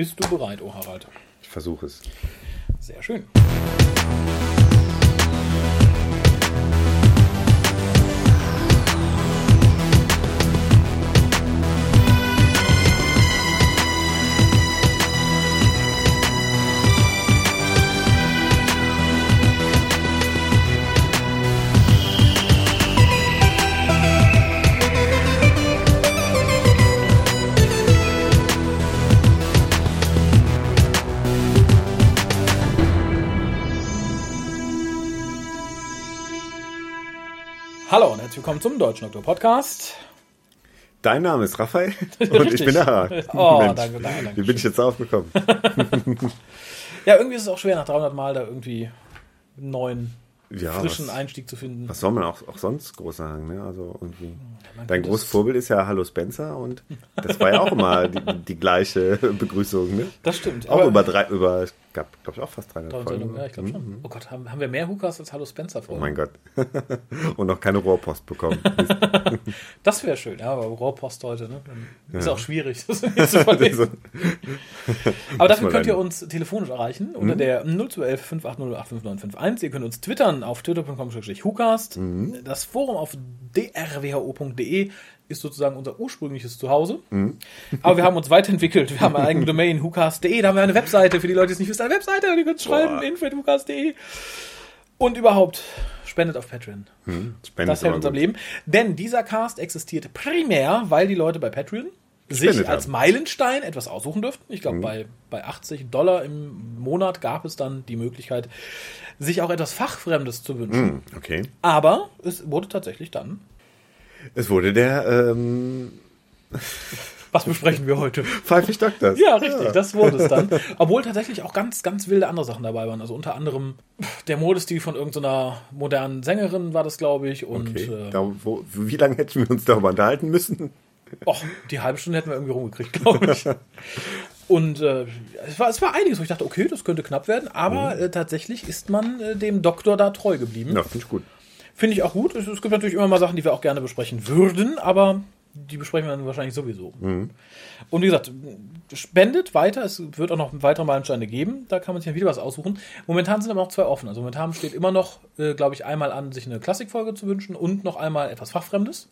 Bist du bereit, oh Harald? Ich versuche es. Sehr schön. Hallo und herzlich willkommen zum Deutschen Doktor Podcast. Dein Name ist Raphael und ich bin der Harald. Oh, Mensch, danke, danke, danke. Wie bin ich jetzt aufgekommen? ja, irgendwie ist es auch schwer, nach 300 Mal da irgendwie einen neuen, Ja, frischen was, Einstieg zu finden. was soll man auch, auch sonst groß sagen? Ne? Also irgendwie. man Dein großes es- Vorbild ist ja Hallo Spencer und das war ja auch immer die, die gleiche Begrüßung. Ne? Das stimmt. Auch über drei, über, gab, glaube ich, auch fast 300 300 Folgen. Ja, ich glaube schon. Oh Gott, haben, haben wir mehr Hookers als Hallo Spencer Oh Folgen? mein Gott. und noch keine Rohrpost bekommen. Das wäre schön, ja, aber Rohrpost heute, ne? Ist auch schwierig, das zu. Aber dafür könnt ihr uns telefonisch erreichen unter der 0211 580 85951. Ihr könnt uns twittern auf twitter.com-hucast. Das Forum auf drwho.de ist sozusagen unser ursprüngliches Zuhause. Aber wir haben uns weiterentwickelt. Wir haben eine eigene Domain, hucast.de. Da haben wir eine Webseite. Für die Leute, die es nicht wissen, eine Webseite. Die könnt schreiben, Boah. info.hucast.de. Und überhaupt, spendet auf Patreon. Spendet Das hält uns am Leben. Denn dieser Cast existiert primär, weil die Leute bei Patreon sich Gespendet als haben. Meilenstein etwas aussuchen dürften. Ich glaube, bei, bei 80 Dollar im Monat gab es dann die Möglichkeit, sich auch etwas Fachfremdes zu wünschen. Hm, okay. Aber es wurde tatsächlich dann. Es wurde der ähm, Was besprechen wir heute? Pfeifig Doctors. Ja, richtig, das wurde es dann. Obwohl tatsächlich auch ganz, ganz wilde andere Sachen dabei waren. Also unter anderem der Modestil von irgendeiner modernen Sängerin war das, glaube ich. Und Okay. äh, Da, wo, wie lange hätten wir uns darüber unterhalten müssen? Och, die halbe Stunde hätten wir irgendwie rumgekriegt, glaube ich. Und äh, es, war, es war einiges, wo ich dachte, okay, das könnte knapp werden, aber äh, tatsächlich ist man äh, dem Doktor da treu geblieben. Ja, finde ich gut. Finde ich auch gut. Es, es gibt natürlich immer mal Sachen, die wir auch gerne besprechen würden, aber die besprechen wir dann wahrscheinlich sowieso. Und wie gesagt, spendet weiter. Es wird auch noch weitere Meilensteine geben. Da kann man sich dann wieder was aussuchen. Momentan sind aber noch zwei offen. Also momentan steht immer noch, äh, glaube ich, einmal an, sich eine Klassikfolge zu wünschen und noch einmal etwas Fachfremdes.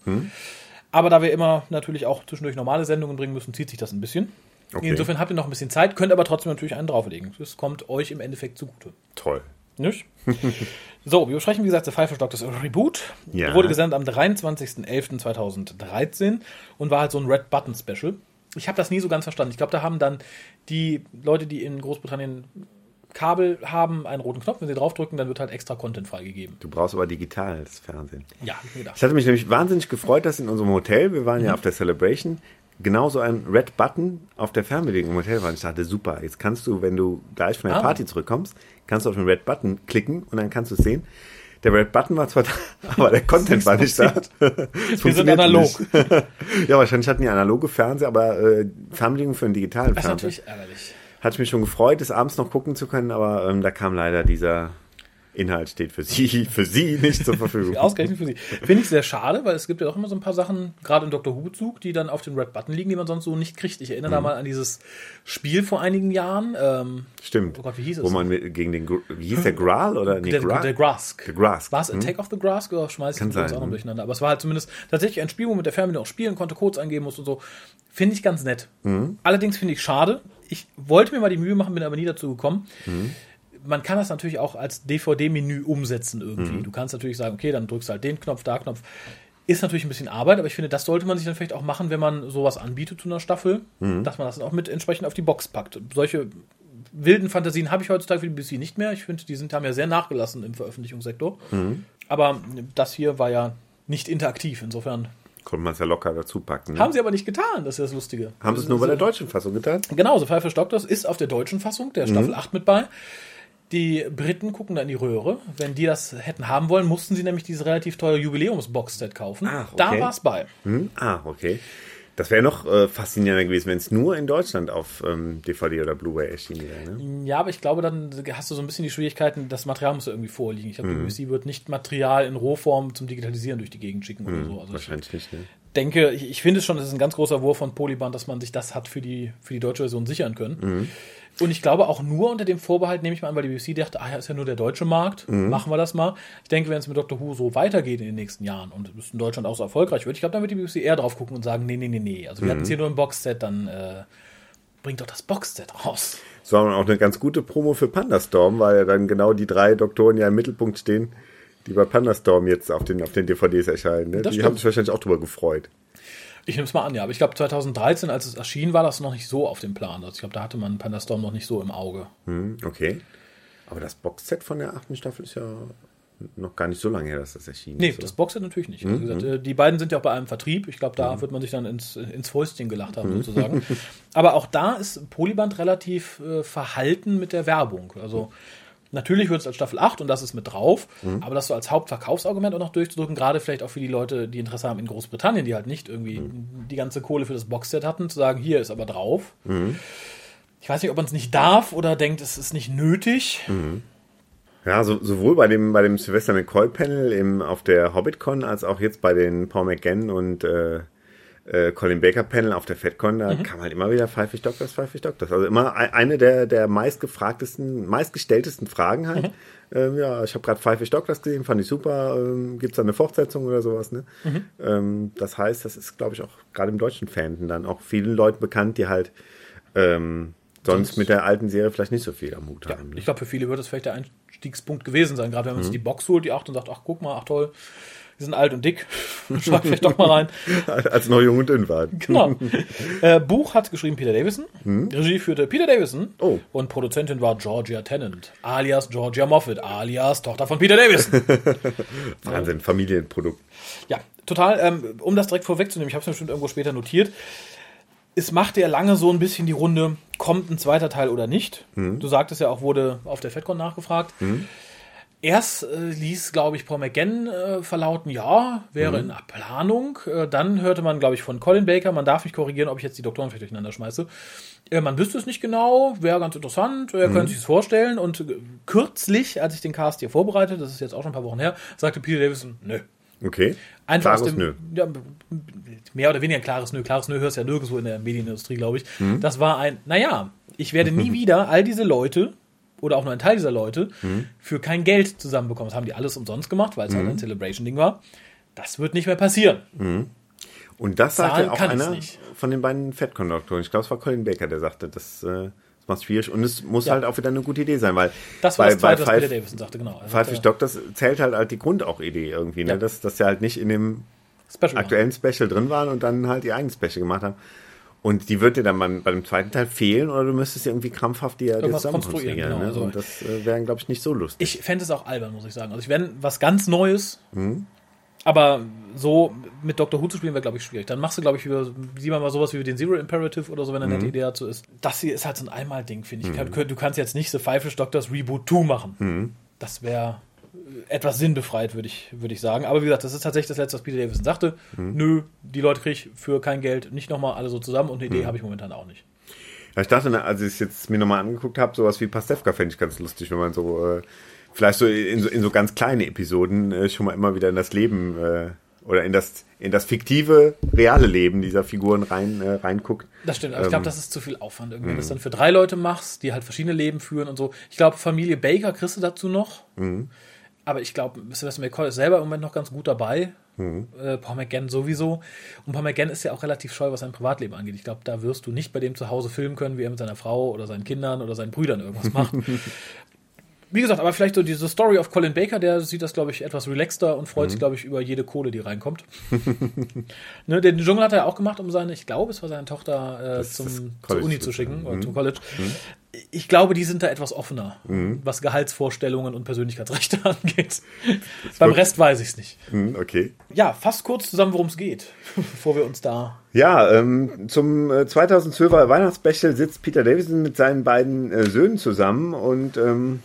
Aber da wir immer natürlich auch zwischendurch normale Sendungen bringen müssen, zieht sich das ein bisschen. Okay. Insofern habt ihr noch ein bisschen Zeit, könnt aber trotzdem natürlich einen drauflegen. Das kommt euch im Endeffekt zugute. Toll. Nicht? so, wir besprechen, wie gesagt, The Pfeiffer Doctors Reboot. Ja. Wurde gesendet am 23.11.2013 und war halt so ein Red Button Special. Ich habe das nie so ganz verstanden. Ich glaube, da haben dann die Leute, die in Großbritannien Kabel haben, einen roten Knopf. Wenn sie draufdrücken, dann wird halt extra Content freigegeben. Du brauchst aber digitales Fernsehen. Ja, hab ich gedacht. Ich hatte mich nämlich wahnsinnig gefreut, dass in unserem Hotel, wir waren ja auf der Celebration, genauso ein Red Button auf der Fernbedienung im Hotel war. Ich dachte, super, jetzt kannst du, wenn du gleich von der Ah. Party zurückkommst, kannst du auf den Red Button klicken und dann kannst du es sehen. Der Red Button war zwar da, aber der Content war nicht da. Wir sind analog. ja, wahrscheinlich hatten die analoge Fernseher, aber äh, Fernbedienung für einen digitalen Das ist Fernseher. natürlich ärgerlich. Hatte ich mich schon gefreut, es abends noch gucken zu können, aber ähm, da kam leider dieser Inhalt steht für Sie, für Sie nicht zur Verfügung. Ausgerechnet für sie. Finde ich sehr schade, weil es gibt ja auch immer so ein paar Sachen, gerade im Dr. Who-Bezug, die dann auf dem Red Button liegen, die man sonst so nicht kriegt. Ich erinnere da mal an dieses Spiel vor einigen Jahren. Ähm, Stimmt. Oh Gott, wie hieß es? Wo man mit, gegen den, wie hieß der Graal oder nee, der, Gra- der Grask. Der Grask. War es Attack of the Grask oder schmeiß ich Kann auch noch hm. durcheinander? Aber es war halt zumindest tatsächlich ein Spiel, wo man mit der Fernbedienung auch spielen konnte, Codes eingeben musste und so. Finde ich ganz nett. Mhm. Allerdings finde ich schade. Ich wollte mir mal die Mühe machen, bin aber nie dazu gekommen. Mhm. Man kann das natürlich auch als DVD-Menü umsetzen irgendwie. Mhm. Du kannst natürlich sagen, okay, dann drückst du halt den Knopf, da Knopf. Ist natürlich ein bisschen Arbeit, aber ich finde, das sollte man sich dann vielleicht auch machen, wenn man sowas anbietet zu einer Staffel, Mhm. dass man das dann auch mit entsprechend auf die Box packt. Solche wilden Fantasien habe ich heutzutage für die BBC nicht mehr. Ich finde, die sind, haben ja sehr nachgelassen im Veröffentlichungssektor. Mhm. Aber das hier war ja nicht interaktiv, insofern. Konnte man es ja locker dazu packen. Ne? Haben sie aber nicht getan, das ist das Lustige. Haben sie es nur bei der deutschen Fassung getan? Genau, The Pfeiffer Doctors ist auf der deutschen Fassung, der Mhm. Staffel 8 mit bei. Die Briten gucken da in die Röhre. Wenn die das hätten haben wollen, mussten sie nämlich dieses relativ teure Jubiläums-Box-Set kaufen. Ach, Da okay. war es bei. Hm? Ah, okay. Das wäre noch äh, faszinierender gewesen, wenn es nur in Deutschland auf ähm, DVD oder Blu-ray erschienen wäre. Ne? Ja, aber ich glaube, dann hast du so ein bisschen die Schwierigkeiten, das Material muss ja irgendwie vorliegen. Ich glaube, Mhm. die BBC wird nicht Material in Rohform zum Digitalisieren durch die Gegend schicken oder so. Also Wahrscheinlich nicht. Ne? denke, ich, ich finde es schon, es ist ein ganz großer Wurf von Polyband, dass man sich das hat für die, für die deutsche Version sichern können. Mhm. Und ich glaube auch nur unter dem Vorbehalt, nehme ich mal an, weil die BBC dachte, ah ja, ist ja nur der deutsche Markt, Mhm. machen wir das mal. Ich denke, wenn es mit Doctor Who so weitergeht in den nächsten Jahren und es in Deutschland auch so erfolgreich wird, ich glaube, dann wird die BBC eher drauf gucken und sagen, nee, nee, nee, nee. Also wir hatten Mhm. es hier nur im Boxset, dann äh, bringt doch das Boxset raus. Das war auch eine ganz gute Promo für Pandastorm, weil ja dann genau die drei Doktoren ja im Mittelpunkt stehen, die bei Pandastorm jetzt auf den, auf den DVDs erscheinen. Ne? Die stimmt. haben sich wahrscheinlich auch drüber gefreut. Ich nehme es mal an, ja. Aber ich glaube, 2013, als es erschien, war das noch nicht so auf dem Plan. Also ich glaube, da hatte man Pandastorm noch nicht so im Auge. Hm, okay. Aber das Boxset von der achten Staffel ist ja noch gar nicht so lange her, dass das erschienen Nee, ist. das oder? Boxset natürlich nicht. Wie gesagt, äh, die beiden sind ja auch bei einem Vertrieb. Ich glaube, da wird man sich dann ins, ins Fäustchen gelacht haben, sozusagen. Aber auch da ist Polyband relativ äh, verhalten mit der Werbung. Also natürlich wird es als Staffel 8 und das ist mit drauf, aber das so als Hauptverkaufsargument auch noch durchzudrücken, gerade vielleicht auch für die Leute, die Interesse haben in Großbritannien, die halt nicht irgendwie die ganze Kohle für das Boxset hatten, zu sagen, hier ist aber drauf. Ich weiß nicht, ob man es nicht darf oder denkt, es ist nicht nötig. Ja, so, sowohl bei dem, bei dem Sylvester McCoy-Panel im, auf der HobbitCon als auch jetzt bei den Paul McGann und äh, äh, Colin Baker-Panel auf der FedCon, da kam halt immer wieder Pfeifig Doctors, Pfeifig Doctors. Also immer ein- eine der, der meistgefragtesten, meistgestelltesten Fragen halt. Ähm, ja, ich habe gerade Pfeifig Doctors gesehen, fand ich super. Ähm, Gibt es da eine Fortsetzung oder sowas? Ne? Ähm, das heißt, das ist, glaube ich, auch gerade im deutschen Fandom dann auch vielen Leuten bekannt, die halt ähm, sonst mit der alten Serie vielleicht nicht so viel am Hut haben. Ne? Ich glaube, für viele wird das vielleicht der Einstiegspunkt gewesen sein, gerade wenn man sich die Box holt, die 8 und sagt, ach guck mal, ach toll, die sind alt und dick, schlag vielleicht doch mal rein. Als noch jung und dünn war. Genau. äh, Buch hat geschrieben Peter Davison, Regie führte Peter Davison Oh. und Produzentin war Georgia Tennant, alias Georgia Moffat, alias Tochter von Peter Davison. Wahnsinn, Familienprodukt. ja, total, ähm, um das direkt vorwegzunehmen, ich habe es bestimmt irgendwo später notiert, es machte ja lange so ein bisschen die Runde, kommt ein zweiter Teil oder nicht. Du sagtest ja auch, wurde auf der FedCon nachgefragt. Erst äh, ließ, glaube ich, Paul McGann äh, verlauten, ja, wäre in Planung. Äh, dann hörte man, glaube ich, von Colin Baker, man darf mich korrigieren, ob ich jetzt die Doktoren vielleicht durcheinander schmeiße. Äh, man wüsste es nicht genau, wäre ganz interessant, er könnte sich es vorstellen. Und äh, kürzlich, als ich den Cast hier vorbereitet, das ist jetzt auch schon ein paar Wochen her, sagte Peter Davison, nö. Okay. Einfach Klares aus dem, Nö. Ja, mehr oder weniger ein klares Nö. Klares Nö hörst du ja nirgendwo in der Medienindustrie, glaube ich. Mhm. Das war ein, naja, ich werde nie wieder all diese Leute oder auch nur ein Teil dieser Leute Mhm. für kein Geld zusammenbekommen. Das haben die alles umsonst gemacht, weil es halt Mhm. ein Celebration-Ding war. Das wird nicht mehr passieren. Und das Zahlen sagte auch einer von den beiden Fed-Konduktoren. Ich glaube, es war Colin Baker, der sagte, das, äh, das macht schwierig. Und es muss Ja. halt auch wieder eine gute Idee sein, weil Das war bei, das Zweite, was bei Five, Davison sagte, genau. Five sagte, Doctors zählt halt, halt die Grundidee irgendwie, ne? Ja. dass, dass sie halt nicht in dem Special aktuellen Special drin waren und dann halt ihr eigenes Special gemacht haben. Und die wird dir dann beim, bei dem zweiten Teil fehlen oder du müsstest irgendwie krampfhaft die ja Irgendwas zusammen konstruieren, konstruieren. genau, ne? also- Und das äh, wäre, glaube ich, nicht so lustig. Ich fände es auch albern, muss ich sagen. Also ich wäre was ganz Neues, Mhm. aber so mit Dr. Who zu spielen wäre, glaube ich, schwierig. Dann machst du, glaube ich, wieder, sieh mal sowas wie den Zero Imperative oder so, wenn eine Mhm. nette Idee dazu ist. Das hier ist halt so ein Einmal-Ding, finde ich. Du kannst jetzt nicht The Five Doctors Reboot 2 machen. Mhm. Das wäre etwas sinnbefreit, würde ich, würde ich sagen. Aber wie gesagt, das ist tatsächlich das Letzte, was Peter Davison sagte. Mhm. Nö, die Leute kriege ich für kein Geld nicht nochmal alle so zusammen und eine Mhm. Idee habe ich momentan auch nicht. Ja, ich dachte, na, als ich es jetzt mir nochmal angeguckt habe, sowas wie Pastewka fände ich ganz lustig, wenn man so, äh, vielleicht so in, so in so ganz kleine Episoden äh, schon mal immer wieder in das Leben äh, oder in das, in das fiktive, reale Leben dieser Figuren rein, äh, reinguckt. Das stimmt, aber ich Ähm, glaube, das ist zu viel Aufwand. Irgendwie, wenn du das dann für drei Leute machst, die halt verschiedene Leben führen und so. Ich glaube, Familie Baker kriegst du dazu noch. Aber ich glaube, Sylvester McCoy ist selber im Moment noch ganz gut dabei. Äh, Paul McGann sowieso. Und Paul McGann ist ja auch relativ scheu, was sein Privatleben angeht. Ich glaube, da wirst du nicht bei dem zu Hause filmen können, wie er mit seiner Frau oder seinen Kindern oder seinen Brüdern irgendwas macht. Wie gesagt, aber vielleicht so diese Story of Colin Baker, der sieht das, glaube ich, etwas relaxter und freut sich, glaube ich, über jede Kohle, die reinkommt. ne, den Dschungel hat er ja auch gemacht, um seine, ich glaube, es war seine Tochter äh, zum, zur Uni zu schicken oder Mhm. zum College. Ich glaube, die sind da etwas offener, was Gehaltsvorstellungen und Persönlichkeitsrechte angeht. Beim Rest weiß ich es nicht. Hm, okay. Ja, fast kurz zusammen, worum es geht, bevor wir uns da. Ja, ähm, zum äh, 2012er Weihnachtsspecial sitzt Peter Davison mit seinen beiden äh, Söhnen zusammen und ähm,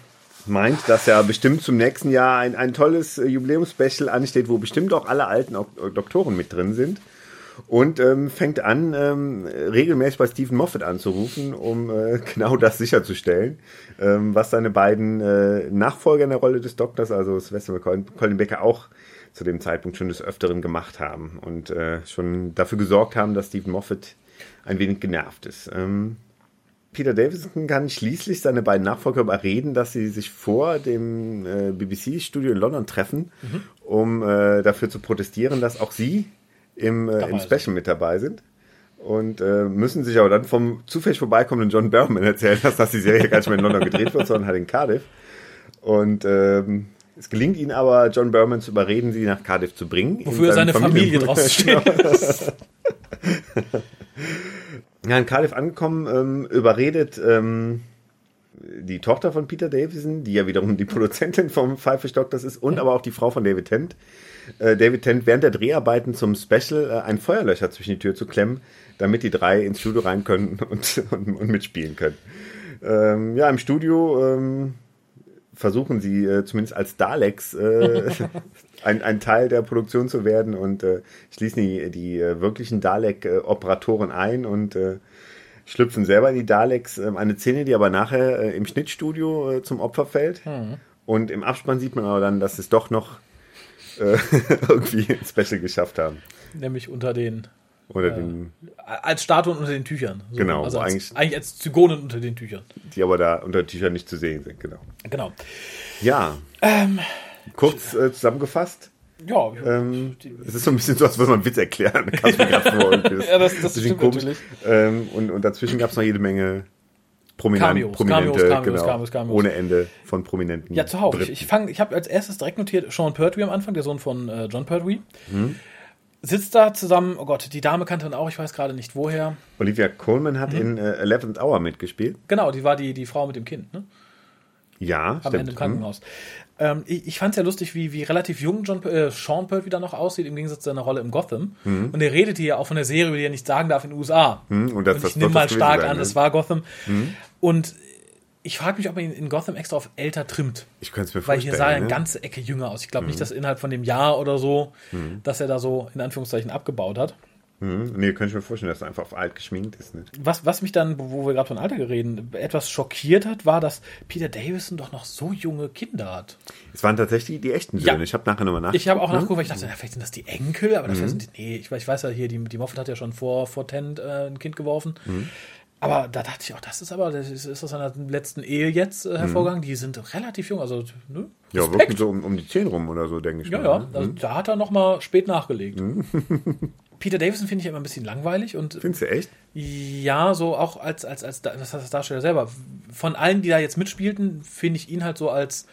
meint, dass ja bestimmt zum nächsten Jahr ein, ein tolles äh, Jubiläumsspecial ansteht, wo bestimmt auch alle alten Ok Doktoren mit drin sind. Und ähm, fängt an, ähm, regelmäßig bei Stephen Moffat anzurufen, um äh, genau das sicherzustellen, ähm, was seine beiden äh, Nachfolger in der Rolle des Doktors, also Sylvester McCoy und Colin Becker, auch zu dem Zeitpunkt schon des Öfteren gemacht haben und äh, schon dafür gesorgt haben, dass Stephen Moffat ein wenig genervt ist. Ähm, Peter Davison kann schließlich seine beiden Nachfolger überreden, dass sie sich vor dem äh, BBC-Studio in London treffen, mhm. um äh, dafür zu protestieren, dass auch sie im, äh, im Special mit dabei sind. Und äh, müssen sich aber dann vom zufällig vorbeikommenden John Berman erzählen, dass, dass die Serie gar nicht mehr in London gedreht wird, sondern halt in Cardiff. Und ähm, es gelingt ihnen aber, John Berman zu überreden, sie nach Cardiff zu bringen. Wofür seine Familie, Familie draußen steht. ja, in Cardiff angekommen, ähm, überredet ähm, die Tochter von Peter Davison, die ja wiederum die Produzentin vom Five Fish Doctors ist, und aber auch die Frau von David Tent. Äh, David Tent während der Dreharbeiten zum Special äh, ein Feuerlöcher zwischen die Tür zu klemmen, damit die drei ins Studio rein können und, und, und mitspielen können. Ähm, ja, im Studio ähm, versuchen sie äh, zumindest als Daleks äh, ein, ein Teil der Produktion zu werden und äh, schließen die, die äh, wirklichen Dalek-Operatoren ein und äh, schlüpfen selber in die Daleks. Äh, eine Szene, die aber nachher äh, im Schnittstudio äh, zum Opfer fällt. Mhm. Und im Abspann sieht man aber dann, dass es doch noch äh, irgendwie ein Special geschafft haben. Nämlich unter den oder äh, den, als Statuen unter den Tüchern. So. Genau. Also als, eigentlich, eigentlich als Zygonen unter den Tüchern. Die aber da unter den Tüchern nicht zu sehen sind, genau. Genau. Ja. Ähm, Kurz äh, zusammengefasst. Ja, ähm, es ist so ein bisschen so, als würde man einen Witz erklären. Ja, das, das stimmt komisch. natürlich. Ähm, und, und dazwischen gab es noch jede Menge Prominent, Cameos, Prominente, Cameos, Cameos, genau, Cameos, Cameos. ohne Ende von Prominenten. Ja, zuhauf. Ich, ich, fang, ich habe als erstes direkt notiert Sean Pertwee am Anfang, der Sohn von äh, John Pertwee. Mhm sitzt da zusammen, oh Gott, die Dame kannte dann auch, ich weiß gerade nicht woher. Olivia Coleman hat mhm. in äh, Eleventh Hour mitgespielt. Genau, die war die, die Frau mit dem Kind, ne? Ja, Am stimmt. Ende im Krankenhaus. Mhm. Ähm, ich ich fand es ja lustig, wie, wie relativ jung John, äh, Sean Peart wieder noch aussieht, im Gegensatz zu seiner Rolle im Gotham. Mhm. Und er redet hier auch von der Serie, die er nicht sagen darf in den USA. Mhm. Und, das, und ich nehme mal stark sein, an, ne? es war Gotham. Mhm. Und ich frage mich, ob man ihn in Gotham extra auf älter trimmt. Ich könnte es mir Weil vorstellen. hier sah er eine ganze Ecke jünger aus. Ich glaube mhm. nicht, dass innerhalb von dem Jahr oder so, mhm. dass er da so in Anführungszeichen abgebaut hat. Mhm. Nee, könnte ich mir vorstellen, dass er einfach auf alt geschminkt ist. Nicht? Was, was mich dann, wo wir gerade von Alter reden, etwas schockiert hat, war, dass Peter Davison doch noch so junge Kinder hat. Es waren tatsächlich die echten Söhne. Ja. Ich habe nachher nochmal nachgeguckt. Ich habe auch nachgeguckt, weil ich dachte, na, vielleicht sind das die Enkel, aber das mhm. sind die, nee, ich, ich weiß ja hier, die, die Moffat hat ja schon vor, vor Tent äh, ein Kind geworfen. Mhm. Aber da dachte ich auch, das ist aber, das ist, ist aus seiner letzten Ehe jetzt äh, hervorgegangen. Mhm. Die sind relativ jung, also ne? Ja, wirklich so um, um die 10 rum oder so, denke ich ja, mal. Ja, ne? also, mhm. da hat er noch mal spät nachgelegt. Peter Davison finde ich immer ein bisschen langweilig und. Findest du echt? Ja, so auch als, als, als, als, als Darsteller selber. Von allen, die da jetzt mitspielten, finde ich ihn halt so als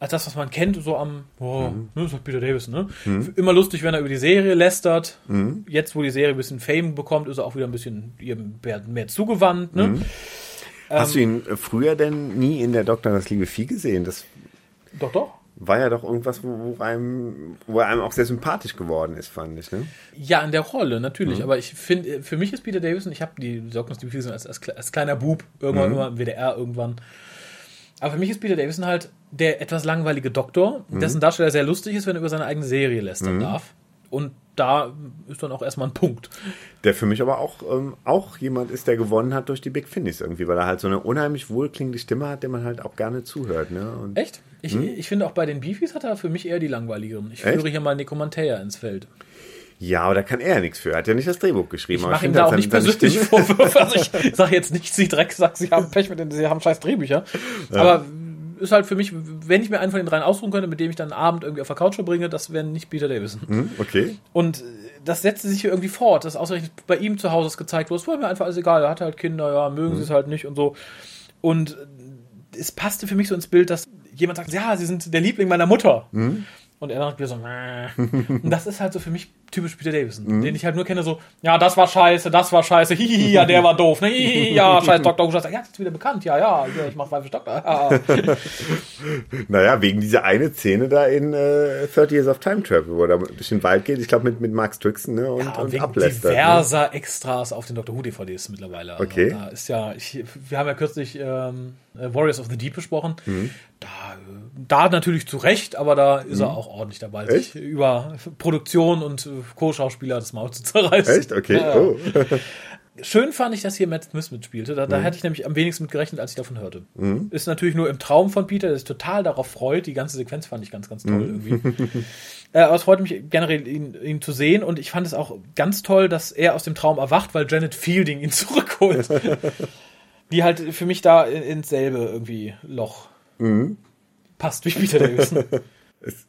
als das, was man kennt, so am, oh, mhm. ne, das ist Peter Davison, ne? Mhm. Immer lustig, wenn er über die Serie lästert. Mhm. Jetzt, wo die Serie ein bisschen Fame bekommt, ist er auch wieder ein bisschen mehr, mehr zugewandt, ne? Mhm. Hast ähm, du ihn früher denn nie in der Doktor das liebe Vieh gesehen? Das doch, doch. War ja doch irgendwas, wo, wo, einem, wo einem auch sehr sympathisch geworden ist, fand ich, ne? Ja, in der Rolle, natürlich. Mhm. Aber ich finde, für mich ist Peter Davison, ich habe die das liebe Vieh als, als, als kleiner Bub, irgendwann mhm. immer im WDR irgendwann aber für mich ist Peter Davison halt der etwas langweilige Doktor, mhm. dessen Darsteller sehr lustig ist, wenn er über seine eigene Serie lästern mhm. darf. Und da ist dann auch erstmal ein Punkt. Der für mich aber auch, ähm, auch jemand ist, der gewonnen hat durch die Big Finish irgendwie, weil er halt so eine unheimlich wohlklingende Stimme hat, der man halt auch gerne zuhört. Ne? Und, Echt? Ich, hm? ich finde auch bei den Beefies hat er für mich eher die langweiligeren. Ich Echt? führe hier mal Nico Mantea ins Feld. Ja, aber da kann er ja nichts für. Er hat ja nicht das Drehbuch geschrieben. Ich mache ihm da auch nicht persönlich Vorwürfe. Also ich sage jetzt nicht, sie Dreck sagt, sie haben Pech mit den, sie haben scheiß Drehbücher. Ja. Aber ist halt für mich, wenn ich mir einen von den dreien ausruhen könnte, mit dem ich dann einen Abend irgendwie auf der Couch verbringe, das wäre nicht Peter Davison. Mhm, okay. Und das setzte sich hier irgendwie fort, dass ausgerechnet bei ihm zu Hause gezeigt wurde, es war mir einfach alles egal, er hatte halt Kinder, ja, mögen mhm. sie es halt nicht und so. Und es passte für mich so ins Bild, dass jemand sagt, ja, sie sind der Liebling meiner Mutter. Mhm. Und er sagt wieder so, und das ist halt so für mich typisch Peter Davison, mhm. den ich halt nur kenne, so, ja, das war scheiße, das war scheiße, hihihi, ja, der war doof, ne, hihihi, ja, scheiß Dr. Who, ja, ist wieder bekannt, ja, ja, ich mach Pfeife Doktor. Ja. naja, wegen dieser eine Szene da in äh, 30 Years of Time Travel, wo er da durch den Wald geht, ich glaube mit, mit Max Twixen, ne, und, ja, und wegen ablästert. Ne? diverser ne? Extras auf den Dr. Who DVDs mittlerweile. Also, okay. Da ist ja, ich, wir haben ja kürzlich ähm, Warriors of the Deep besprochen, mhm. da da natürlich zu Recht, aber da ist mhm. er auch ordentlich dabei, Echt? sich über Produktion und Co-Schauspieler das Maul zu zerreißen. Echt? Okay. Ja. Oh. Schön fand ich, dass hier Matt Smith mitspielte. Da, da mhm. hätte ich nämlich am wenigsten mit gerechnet, als ich davon hörte. Mhm. Ist natürlich nur im Traum von Peter, der sich total darauf freut. Die ganze Sequenz fand ich ganz, ganz toll mhm. irgendwie. Äh, aber es freut mich generell, ihn, ihn zu sehen und ich fand es auch ganz toll, dass er aus dem Traum erwacht, weil Janet Fielding ihn zurückholt. Die halt für mich da ins selbe irgendwie Loch mhm. passt wie Peter Davison.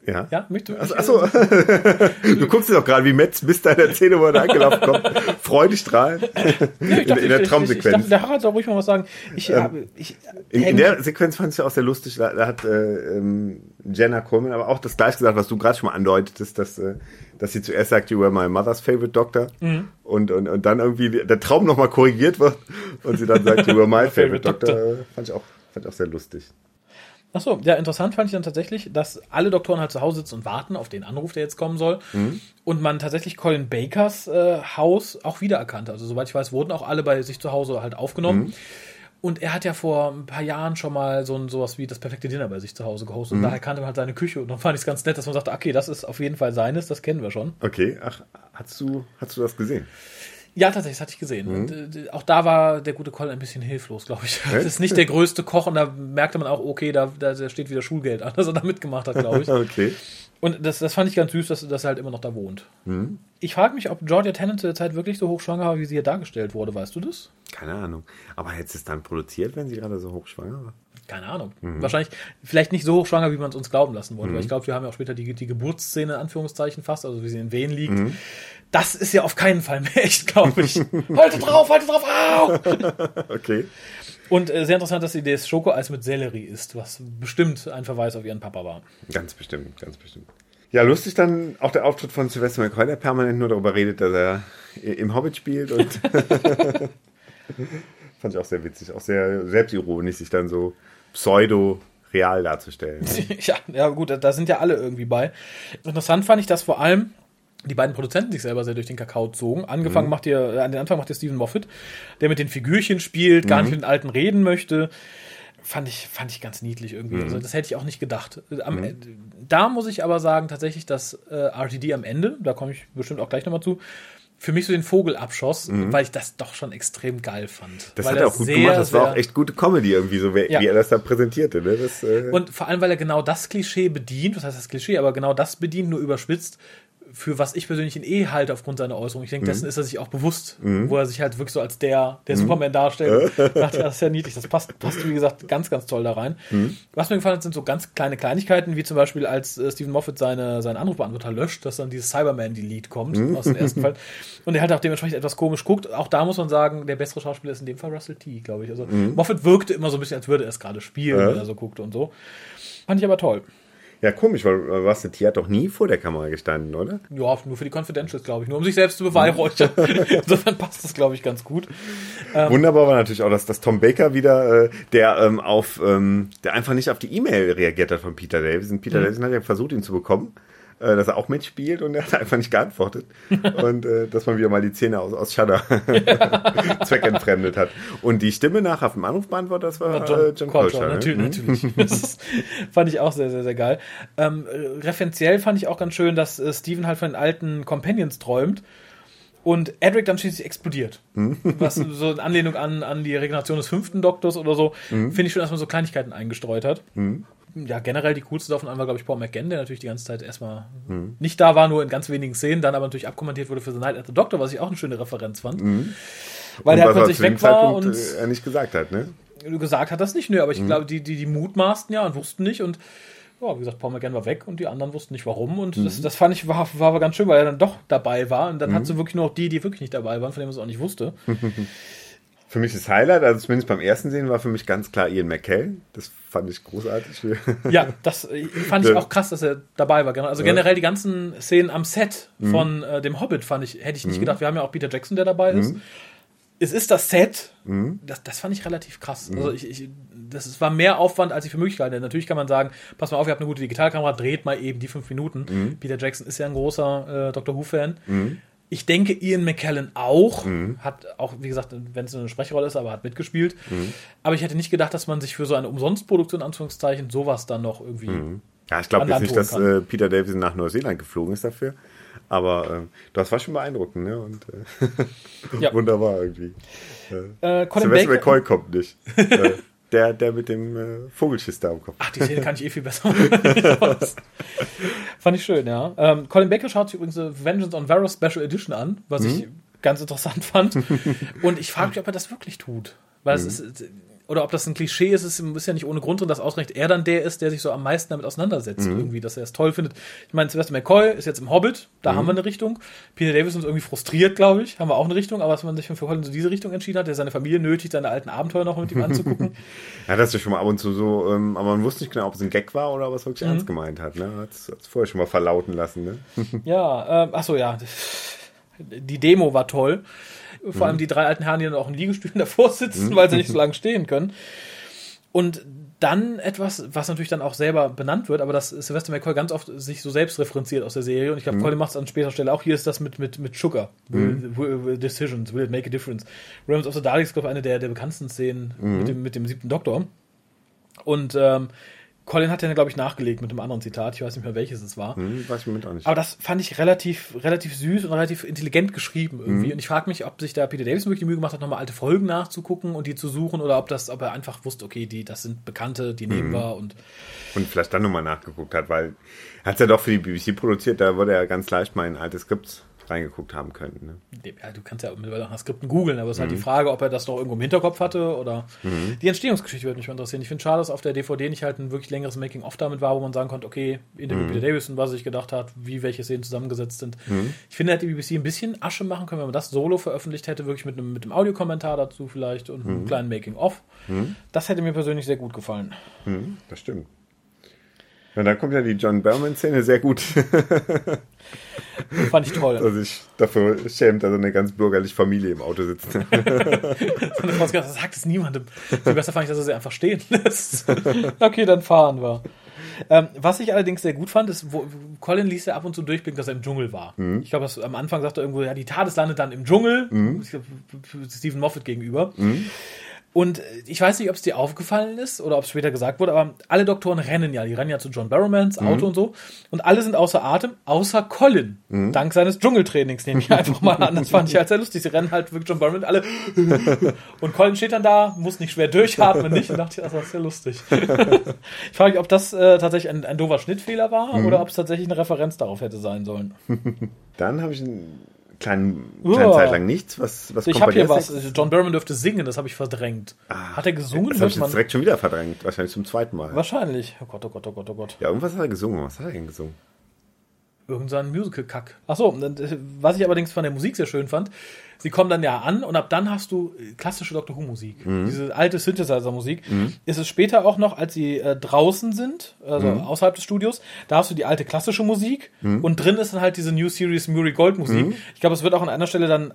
Ja? Ja, möchte Achso, achso. du guckst dir doch gerade, wie Metz bis deiner Szene, wo er angelaufen kommt, freudestrahlend ja, in, in, der Traumsequenz. Der Harald soll ruhig mal was sagen. Ich, ähm, ich, in, in, der Sequenz fand ich auch sehr lustig, da, da hat äh, ähm, Jenna Coleman aber auch das gleiche gesagt, was du gerade schon mal andeutetest, dass, äh, dass sie zuerst sagt, you were my mother's favorite doctor mhm. und, und, und dann irgendwie der Traum nochmal korrigiert wird und sie dann sagt, you were my favorite doctor. doctor. Fand ich auch, fand ich auch sehr lustig. Achso, ja, interessant fand ich dann tatsächlich, dass alle Doktoren halt zu Hause sitzen und warten auf den Anruf, der jetzt kommen soll. Mhm. Und man tatsächlich Colin Bakers äh, Haus auch wiedererkannte. Also, soweit ich weiß, wurden auch alle bei sich zu Hause halt aufgenommen. Mhm. Und er hat ja vor ein paar Jahren schon mal so ein, sowas wie das perfekte Dinner bei sich zu Hause gehostet. Mhm. Und daher kannte man halt seine Küche. Und dann fand ich es ganz nett, dass man sagte, okay, das ist auf jeden Fall seines, das kennen wir schon. Okay, ach, hast du, hast du das gesehen? Ja, tatsächlich, das hatte ich gesehen. Mhm. Und, auch da war der gute Colin ein bisschen hilflos, glaube ich. Das ist nicht der größte Koch und da merkte man auch, okay, da, da steht wieder Schulgeld an, dass er da mitgemacht hat, glaube ich. okay. Und das, das fand ich ganz süß, dass, dass er halt immer noch da wohnt. Mhm. Ich frage mich, ob Georgia Tennant zu der Zeit wirklich so hochschwanger war, wie sie hier dargestellt wurde. Weißt du das? Keine Ahnung. Aber hätte es dann produziert, wenn sie gerade so hochschwanger war? Keine Ahnung. Mhm. Wahrscheinlich, vielleicht nicht so hochschwanger, wie man es uns glauben lassen wollte. Mhm. Weil ich glaube, wir haben ja auch später die, die Geburtsszene, in Anführungszeichen fast, also wie sie in Wehen liegt. Mhm. Das ist ja auf keinen Fall mehr echt, glaube ich. halte drauf, halte drauf, au! okay. Und äh, sehr interessant, dass sie das Schokoeis mit Sellerie isst, was bestimmt ein Verweis auf ihren Papa war. Ganz bestimmt, ganz bestimmt. Ja, lustig dann auch der Auftritt von Sylvester McCoy, der permanent nur darüber redet, dass er im Hobbit spielt und fand ich auch sehr witzig, auch sehr selbstironisch, sich dann so pseudo real darzustellen. ja, ja, gut, da sind ja alle irgendwie bei. Interessant fand ich, dass vor allem die beiden Produzenten sich selber sehr durch den Kakao zogen. Angefangen mhm. macht ihr, an den Anfang macht ihr Stephen Moffat, der mit den Figürchen spielt, gar mhm. nicht mit den Alten reden möchte. Fand ich, fand ich ganz niedlich irgendwie. Mhm. Also das hätte ich auch nicht gedacht. Am, mhm. Da muss ich aber sagen, tatsächlich, dass äh, RTD am Ende, da komme ich bestimmt auch gleich nochmal zu, für mich so den Vogel abschoss, mhm. weil ich das doch schon extrem geil fand. Das hat er auch gut sehr, gemacht, das war auch echt gute Comedy irgendwie, so wie, ja. er das da präsentierte. Ne? Das, äh und vor allem, weil er genau das Klischee bedient, was heißt das Klischee, aber genau das bedient, nur überspitzt, für was ich persönlich ihn eh halte aufgrund seiner Äußerung. Ich denke, mhm. dessen ist er sich auch bewusst, mhm. wo er sich halt wirklich so als der, der mhm. Superman darstellt. ich dachte, das ist ja niedlich. Das passt, passt, wie gesagt, ganz, ganz toll da rein. Mhm. Was mir gefallen hat, sind so ganz kleine Kleinigkeiten, wie zum Beispiel, als äh, Stephen Moffat seine, seinen Anrufbeantworter löscht, dass dann dieses Cyberman-Delete kommt mhm. aus dem ersten Fall. Und er halt auch dementsprechend etwas komisch guckt. Auch da muss man sagen, der bessere Schauspieler ist in dem Fall Russell T, glaube ich. Also mhm. Moffat wirkte immer so ein bisschen, als würde er es gerade spielen, wenn er so guckte und so. Fand ich aber toll. Ja, komisch, weil Rusty T hat doch nie vor der Kamera gestanden, oder? Ja, nur für die Confidentials, glaube ich. Nur um sich selbst zu beweihräuchern. Insofern passt das, glaube ich, ganz gut. Ähm, Wunderbar war natürlich auch, dass, dass Tom Baker wieder, äh, der ähm, auf, ähm, der einfach nicht auf die E-Mail reagiert hat von Peter Davison. Peter mhm. Davison hat ja versucht, ihn zu bekommen äh, dass er auch mitspielt und er hat einfach nicht geantwortet. und äh, dass man wieder mal die Zähne aus, aus Shudder zweckentfremdet hat. Und die Stimme nach auf dem Anrufbeantworter, das war John, äh, John Coltrane. Ne? Natürlich, mhm. natürlich. Das fand ich auch sehr, sehr, sehr geil. Ähm, referenziell fand ich auch ganz schön, dass äh, Steven halt von den alten Companions träumt und Edric dann schließlich explodiert. Mhm. Was so in Anlehnung an, an die Regeneration des fünften Doktors oder so, mhm. finde ich schon, dass man so Kleinigkeiten eingestreut hat. Mhm ja, generell die coolste davon einmal, glaube ich, Paul McGann, der natürlich die ganze Zeit erstmal mhm. nicht da war, nur in ganz wenigen Szenen, dann aber natürlich abkommentiert wurde für The Night at the Doctor, was ich auch eine schöne Referenz fand. Mhm. Weil und er plötzlich weg war und äh, er nicht gesagt hat, ne? Gesagt hat das nicht, nö, aber ich mhm. glaube, die, die, die mutmaßten ja und wussten nicht und ja, wie gesagt, Paul McGann war weg und die anderen wussten nicht warum und das, mhm. das fand ich war, war ganz schön, weil er dann doch dabei war und dann mhm. hat sie wirklich nur noch die, die wirklich nicht dabei waren, von denen man es auch nicht wusste. Für mich das Highlight, also zumindest beim ersten Sehen, war für mich ganz klar Ian McKellen. Das fand ich großartig. Ja, das äh, fand ich auch krass, dass er dabei war. Also generell die ganzen Szenen am Set mhm. von mhm. äh, dem Hobbit fand ich, hätte ich nicht mhm. gedacht. Wir haben ja auch Peter Jackson, der dabei ist. Mhm. Es ist das Set. Mhm. Das, das fand ich relativ krass. Also ich, ich, das war mehr Aufwand, als ich für möglich halte. Natürlich kann man sagen, pass mal auf, ihr habt eine gute Digitalkamera, dreht mal eben die fünf Minuten. Peter Jackson ist ja ein großer äh, Doctor Who-Fan. Ich denke, Ian McKellen auch. Mhm. Hat auch, wie gesagt, wenn es eine Sprechrolle ist, aber hat mitgespielt. Mhm. Aber ich hätte nicht gedacht, dass man sich für so eine Umsonstproduktion, Anführungszeichen, sowas dann noch irgendwie. Mhm. Ja, ich glaube jetzt nicht, dass äh, Peter Davison nach Neuseeland geflogen ist dafür. Aber äh, das war schon beeindruckend, ne? Und äh, ja. wunderbar irgendwie. Äh, Colin Sylvester McCoy kommt nicht. Äh, der, der mit dem äh, Vogelschiss da am Kopf. Ach, die Szene kann ich eh viel besser. Fand ich schön, ja. Ähm, Colin Baker schaut sich übrigens eine Vengeance on Varus Special Edition an, was Mhm. ich ganz interessant fand. Und ich frage mich, ob er das wirklich tut. Weil Mhm. es ist, oder ob das ein Klischee ist, ist ja nicht ohne Grund drin, dass ausgerechnet er dann der ist, der sich so am meisten damit auseinandersetzt, Mhm. irgendwie, dass er es toll findet. Ich meine, Sylvester McCoy ist jetzt im Hobbit, da Mhm. haben wir eine Richtung. Peter Davison ist irgendwie frustriert, glaube ich, haben wir auch eine Richtung, aber dass man sich für Colin so diese Richtung entschieden hat, der seine Familie nötigt, seine alten Abenteuer noch mit ihm anzugucken. Hat das ja schon mal ab und zu so, ähm, aber man wusste nicht genau, ob es ein Gag war oder ob es Mhm. wirklich ernst gemeint hat. Ne? Hat es vorher schon mal verlauten lassen. Ne? Ja, ähm, ach so, ja. Die Demo war toll. Vor Mhm. allem die drei alten Herren, die dann auch in Liegestühlen davor sitzen, weil sie nicht so lange stehen können. Und dann etwas, was natürlich dann auch selber benannt wird, aber dass Sylvester McCoy ganz oft sich so selbst referenziert aus der Serie. Und ich glaube, Colin macht es an späterer Stelle auch. Hier ist das mit, mit, mit Sugar. Will, will, will Decisions, will it make a difference? Realms of the Daleks, glaube ich, eine der, der bekanntesten Szenen mit, dem, mit dem siebten Doktor. Und ähm, Colin hat ja, glaube ich, nachgelegt mit einem anderen Zitat. Ich weiß nicht mehr, welches es war. Hm, weiß ich Moment auch nicht. Aber das fand ich relativ, relativ süß und relativ intelligent geschrieben irgendwie. Und ich frage mich, ob sich da Peter Davison wirklich die Mühe gemacht hat, nochmal alte Folgen nachzugucken und die zu suchen oder ob das, ob er einfach wusste, okay, die, das sind Bekannte, die nehmen wir und Und vielleicht dann nochmal nachgeguckt hat, weil er hat es ja doch für die BBC produziert, da würde er ganz leicht mal in alte Skripts reingeguckt haben können. Ne? ja, du kannst ja mittlerweile nach Skripten googeln, aber es ist halt die Frage, ob er das noch irgendwo im Hinterkopf hatte oder die Entstehungsgeschichte würde mich interessieren. Ich finde schade, dass auf der DVD nicht halt ein wirklich längeres Making-of damit war, wo man sagen konnte, okay, Interview Peter Davison, was er sich gedacht hat, wie welche Szenen zusammengesetzt sind. Ich finde, hätte die BBC ein bisschen Asche machen können, wenn man das solo veröffentlicht hätte, wirklich mit einem, mit einem Audiokommentar dazu vielleicht und einem kleinen Making-of. Das hätte mir persönlich sehr gut gefallen. Das stimmt. Ja, dann kommt ja die John Berman-Szene sehr gut, Fand ich toll. dass sich dafür schämt, dass eine ganz bürgerliche Familie im Auto sitzt. Das sagt es niemandem. Viel besser fand ich, dass er sie einfach stehen lässt. okay, dann fahren wir. Ähm, was ich allerdings sehr gut fand, ist, wo, Colin ließ ja ab und zu durchblicken, dass er im Dschungel war. Ich glaube, am Anfang sagt er irgendwo, ja, die TARDIS landet dann im Dschungel. Ich glaub, Stephen Moffat gegenüber. Und äh, ich weiß nicht, ob es dir aufgefallen ist oder ob es später gesagt wurde, aber alle Doktoren rennen ja. Die rennen ja zu John Barrowmans Auto und so. Und alle sind außer Atem, außer Colin. Dank seines Dschungeltrainings, nehme ich einfach mal an. Das fand ich halt sehr lustig. Sie rennen halt wirklich John Barrowman alle. Und Colin steht dann da, muss nicht schwer durchatmen, nicht. Und dachte, das war sehr lustig. Ich frage mich, ob das äh, tatsächlich ein, ein doofer Schnittfehler war oder ob es tatsächlich eine Referenz darauf hätte sein sollen. Dann habe ich einen kleinen, Uah. kleine Zeit lang nichts. Was, was Ich kommt habe hier was. nächstes? John Berman dürfte singen, das habe ich verdrängt. Hat er gesungen? Das habe ich jetzt direkt schon wieder verdrängt. Wahrscheinlich zum zweiten Mal. Wahrscheinlich. Oh Gott, oh Gott, oh Gott, oh Gott. Ja, irgendwas hat er gesungen. Was hat er denn gesungen? Irgend so ein Musical-Kack. Achso, was ich allerdings von der Musik sehr schön fand, sie kommen dann ja an und ab dann hast du äh, klassische Doctor Who-Musik. Diese alte Synthesizer-Musik. Ist es später auch noch, als sie äh, draußen sind, also außerhalb des Studios, da hast du die alte klassische Musik und drin ist dann halt diese New Series Murray Gold-Musik. Ich glaube, es wird auch an einer Stelle dann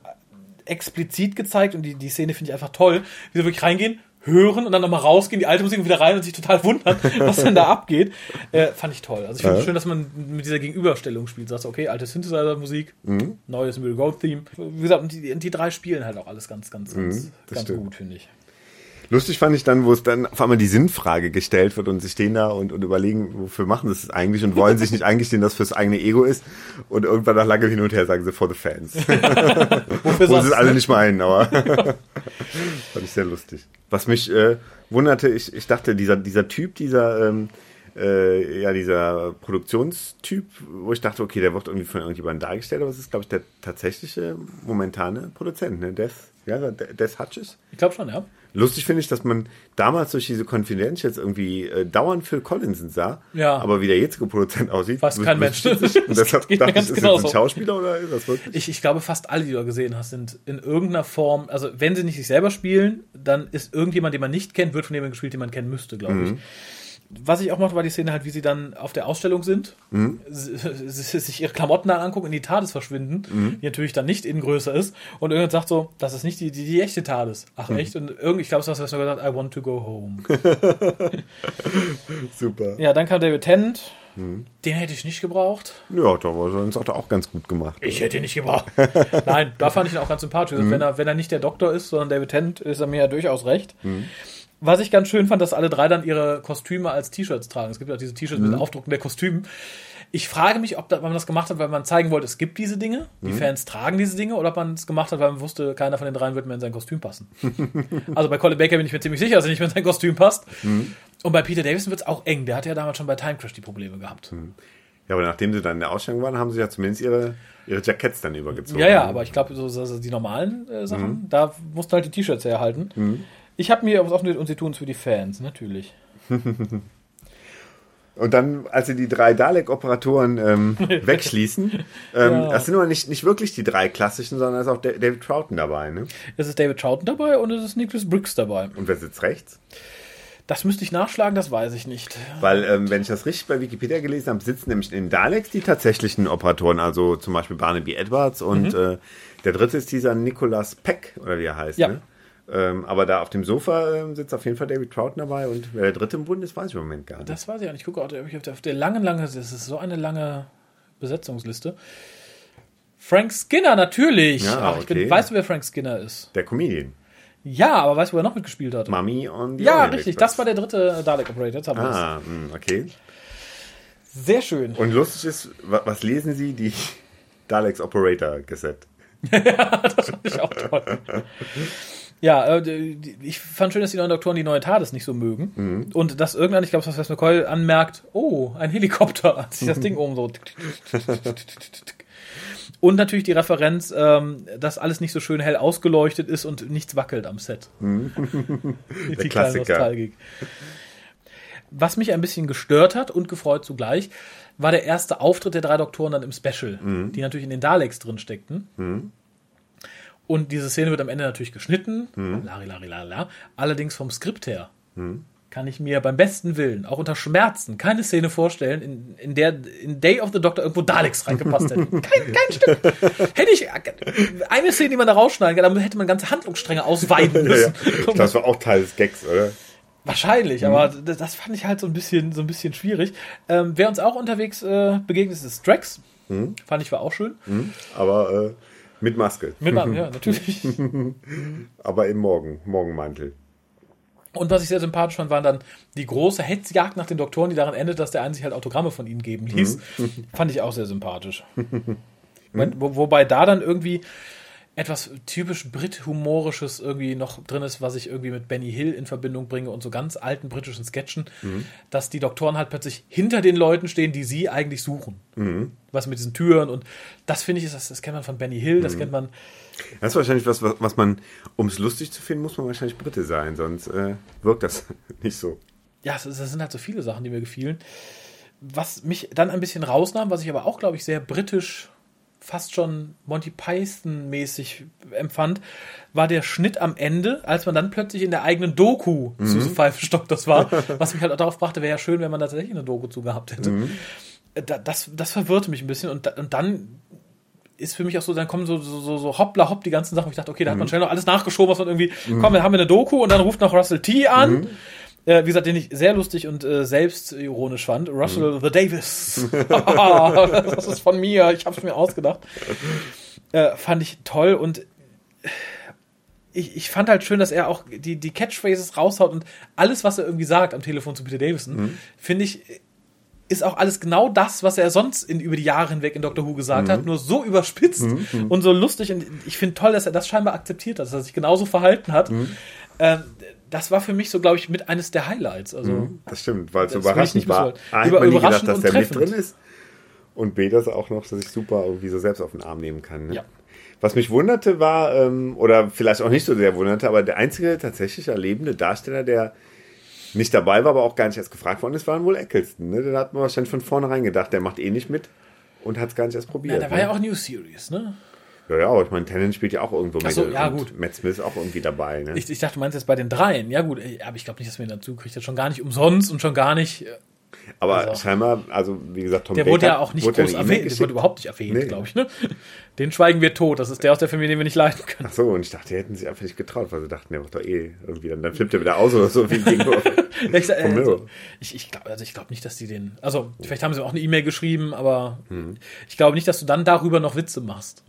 explizit gezeigt und die, die Szene finde ich einfach toll, wie sie wirklich reingehen, hören und dann nochmal rausgehen, die alte Musik und wieder rein und sich total wundern, was denn da abgeht. Äh, fand ich toll. Also ich finde es Ja. schön, dass man mit dieser Gegenüberstellung spielt. Sagst, okay, alte Synthesizer-Musik, neues Miracle Gold-Theme. Wie gesagt, die, die drei spielen halt auch alles ganz, ganz, ganz, das ganz stimmt. gut, finde ich. Lustig fand ich dann, wo es dann auf einmal die Sinnfrage gestellt wird und sie stehen da und, und überlegen, wofür machen sie es eigentlich und wollen sich nicht eingestehen, dass es fürs eigene Ego ist. Und irgendwann nach langem Hin und Her sagen sie for the fans. Wofür Wo sie es alle nicht meinen, aber fand ich sehr lustig. Was mich äh, wunderte, ich, ich dachte, dieser, dieser Typ, dieser, ähm, äh, ja, dieser Produktionstyp, wo ich dachte, okay, der wird irgendwie von irgendjemandem dargestellt, aber es ist, glaube ich, der tatsächliche momentane Produzent, ne? Des, ja, Des Hutches. Ich glaube schon, ja. Lustig finde ich, dass man damals durch diese Confidentials irgendwie äh, dauernd Phil Collinson sah, Ja. aber wie der jetzige Produzent aussieht, Weiß kein Mensch. Und Das deshalb geht dachte ich, ist das genauso. ein Schauspieler oder ist das wirklich? Ich, ich glaube, fast alle, die du gesehen hast, sind in irgendeiner Form, also wenn sie nicht sich selber spielen, dann ist irgendjemand, den man nicht kennt, wird von jemandem gespielt, den man kennen müsste, glaube ich. Was ich auch mochte, war die Szene halt, wie sie dann auf der Ausstellung sind, s- sich ihre Klamotten dann angucken, in die TARDIS verschwinden, die natürlich dann nicht in größer ist, und irgendjemand sagt so, das ist nicht die, die, die echte TARDIS. Ach echt? Und irgendwie, ich glaube, es war was gesagt, I want to go home. Super. ja, dann kam David Tennant, den hätte ich nicht gebraucht. Ja, doch, aber sonst hat er auch ganz gut gemacht. Ich hätte ihn nicht gebraucht. Nein, da fand ich ihn auch ganz sympathisch. Wenn, er, wenn er nicht der Doktor ist, sondern David Tennant, ist er mir ja durchaus recht. Was ich ganz schön fand, dass alle drei dann ihre Kostüme als T-Shirts tragen. Es gibt ja auch diese T-Shirts mit Aufdrucken der Kostümen. Ich frage mich, ob man das gemacht hat, weil man zeigen wollte, es gibt diese Dinge, die Fans tragen diese Dinge, oder ob man es gemacht hat, weil man wusste, keiner von den dreien wird mehr in sein Kostüm passen. also bei Colin Baker bin ich mir ziemlich sicher, dass er nicht mehr in sein Kostüm passt. Und bei Peter Davison wird es auch eng. Der hatte ja damals schon bei Time Crash die Probleme gehabt. Ja, aber nachdem sie dann in der Ausstellung waren, haben sie ja zumindest ihre, ihre Jackets dann übergezogen. Ja, ja, aber ich glaube, so, so, die normalen äh, Sachen, Mhm. da mussten halt die T-Shirts herhalten. Ich habe mir was offen und sie tun es für die Fans, natürlich. Und dann, als sie die drei Dalek-Operatoren ähm, wegschließen, ähm, Ja. das sind aber nicht, nicht wirklich die drei klassischen, sondern da ist auch Da- David Troughton dabei. Ne? Es ist David Troughton dabei und es ist Nicholas Briggs dabei. Und wer sitzt rechts? Das müsste ich nachschlagen, das weiß ich nicht. Weil, ähm, wenn ich das richtig bei Wikipedia gelesen habe, sitzen nämlich in Daleks die tatsächlichen Operatoren, also zum Beispiel Barnaby Edwards und Mhm. äh, der dritte ist dieser Nicholas Peck, oder wie er heißt. Ja. Ne? Ähm, aber da auf dem Sofa ähm, sitzt auf jeden Fall David Troughton dabei und wer der dritte im Bund ist, weiß ich im Moment gar nicht. Das weiß ich auch nicht. Ich gucke auch ob ich auf der, auf der langen, langen, das ist so eine lange Besetzungsliste. Frank Skinner, natürlich. Ja, Ach, ich bin, okay. weißt du, wer Frank Skinner ist? Der Comedian. Ja, aber weißt du, wer noch mitgespielt hat? Mummy on the ja, Orient richtig. Express. Das war der dritte Dalek Operator. Jetzt haben Ah, mh, okay. es. Sehr schön. Und lustig ist, wa- was lesen Sie? Die Daleks Operator Gesetz. Ich auch toll. Ja, äh, die- ich fand schön, dass die neuen Doktoren die neue TARDIS nicht so mögen. Mhm. Und dass irgendwann, ich glaube, was was McCoy anmerkt, oh, ein Helikopter, als sich das Ding oben so. Und natürlich die Referenz, ähm, dass alles nicht so schön hell ausgeleuchtet ist und nichts wackelt am Set. die Mhm. Der kleine Klassiker. Nostalgik. Was mich ein bisschen gestört hat und gefreut zugleich, war der erste Auftritt der drei Doktoren dann im Special, Mhm. die natürlich in den Daleks drin steckten. Und diese Szene wird am Ende natürlich geschnitten. Mhm. Lari, lari, lari, la. Allerdings vom Skript her kann ich mir beim besten Willen, auch unter Schmerzen, keine Szene vorstellen, in, in der in Day of the Doctor irgendwo Daleks reingepasst hätten. Kein, kein Stück. Hätte ich eine Szene, die man da rausschneiden kann, dann hätte man ganze Handlungsstränge ausweiten Ja, ja. müssen. Das war auch Teil des Gags, oder? Wahrscheinlich, aber das, fand ich halt so ein bisschen, so ein bisschen schwierig. Ähm, wer uns auch unterwegs äh, begegnet ist, ist Strax. Fand ich war auch schön. Aber äh, mit Maske. Mit, ja, natürlich. Aber im Morgen, Morgenmantel. Und was ich sehr sympathisch fand, waren dann die große Hetzjagd nach den Doktoren, die daran endet, dass der eine sich halt Autogramme von ihnen geben ließ. Fand ich auch sehr sympathisch. Wo, wobei da dann irgendwie etwas typisch Brit-Humorisches irgendwie noch drin ist, was ich irgendwie mit Benny Hill in Verbindung bringe und so ganz alten britischen Sketchen, dass die Doktoren halt plötzlich hinter den Leuten stehen, die sie eigentlich suchen. Was mit diesen Türen und das finde ich, ist, das, das kennt man von Benny Hill, das kennt man Das ist wahrscheinlich was, was was man, um es lustig zu finden, muss man wahrscheinlich Brite sein, sonst äh, wirkt das nicht so. ja, es, es sind halt so viele Sachen, die mir gefielen. Was mich dann ein bisschen rausnahm, was ich aber auch, glaube ich, sehr britisch, fast schon Monty Python-mäßig empfand, war der Schnitt am Ende, als man dann plötzlich in der eigenen Doku zu so Pfeifenstock das war. was mich halt auch darauf brachte, wäre ja schön, wenn man tatsächlich eine Doku zu gehabt hätte. Da, das, das verwirrte mich ein bisschen und, und dann ist für mich auch so, dann kommen so, so, so, so hoppla hopp die ganzen Sachen. Ich dachte, okay, da hat man schnell noch alles nachgeschoben, was man irgendwie, komm, dann haben wir eine Doku und dann ruft noch Russell T an. Äh, wie gesagt, den ich sehr lustig und äh, selbstironisch fand. Russell the Davis. das ist von mir, ich habe es mir ausgedacht. Äh, fand ich toll und ich, ich fand halt schön, dass er auch die, die Catchphrases raushaut und alles, was er irgendwie sagt am Telefon zu Peter Davison, finde ich, ist auch alles genau das, was er sonst in, über die Jahre hinweg in Doctor Who gesagt hat, nur so überspitzt und so lustig. Und ich finde toll, dass er das scheinbar akzeptiert hat, dass er sich genauso verhalten hat. Ähm, das war für mich so, glaube ich, mit eines der Highlights. Also, Das stimmt, weil es Das ich überraschend war. A, hätte Über- man nie gedacht, dass und der mit drin ist. Und B, dass er auch noch sich super irgendwie so selbst auf den Arm nehmen kann. Ne? Ja. Was mich wunderte war, ähm, oder vielleicht auch nicht so sehr wunderte, aber der einzige tatsächlich erlebende Darsteller, der nicht dabei war, aber auch gar nicht erst gefragt worden ist, war wohl Eccleston. Ne? Den hat man wahrscheinlich von vornherein gedacht, der macht eh nicht mit und hat es gar nicht erst probiert. ja, da war ne? ja auch New Series, ne? Ja, ja, aber ich meine, Tennant spielt ja auch irgendwo mit. so, ja, gut. Matt Smith ist auch irgendwie dabei. Ne? Ich, ich dachte, du meinst jetzt bei den dreien. Ja, gut, äh, aber ich glaube nicht, dass wir ihn dazu kriegt. Das schon gar nicht umsonst und schon gar nicht. Aber also- scheinbar, also wie gesagt, Tom Der Baker wurde ja auch nicht groß erwähnt. Der wurde überhaupt nicht erwähnt, Nee. glaube ich, ne? Den schweigen wir tot. Das ist der aus der Familie, den wir nicht leiden können. Ach so, und ich dachte, die hätten sich einfach nicht getraut, weil sie dachten, der macht doch eh irgendwie, dann, dann flippt er wieder aus oder so, wie. Ja, ich äh, Mirror. ich, ich glaube also ich glaub nicht, dass die den. Also, vielleicht haben sie auch eine E-Mail geschrieben, aber ich glaube nicht, dass du dann darüber noch Witze machst.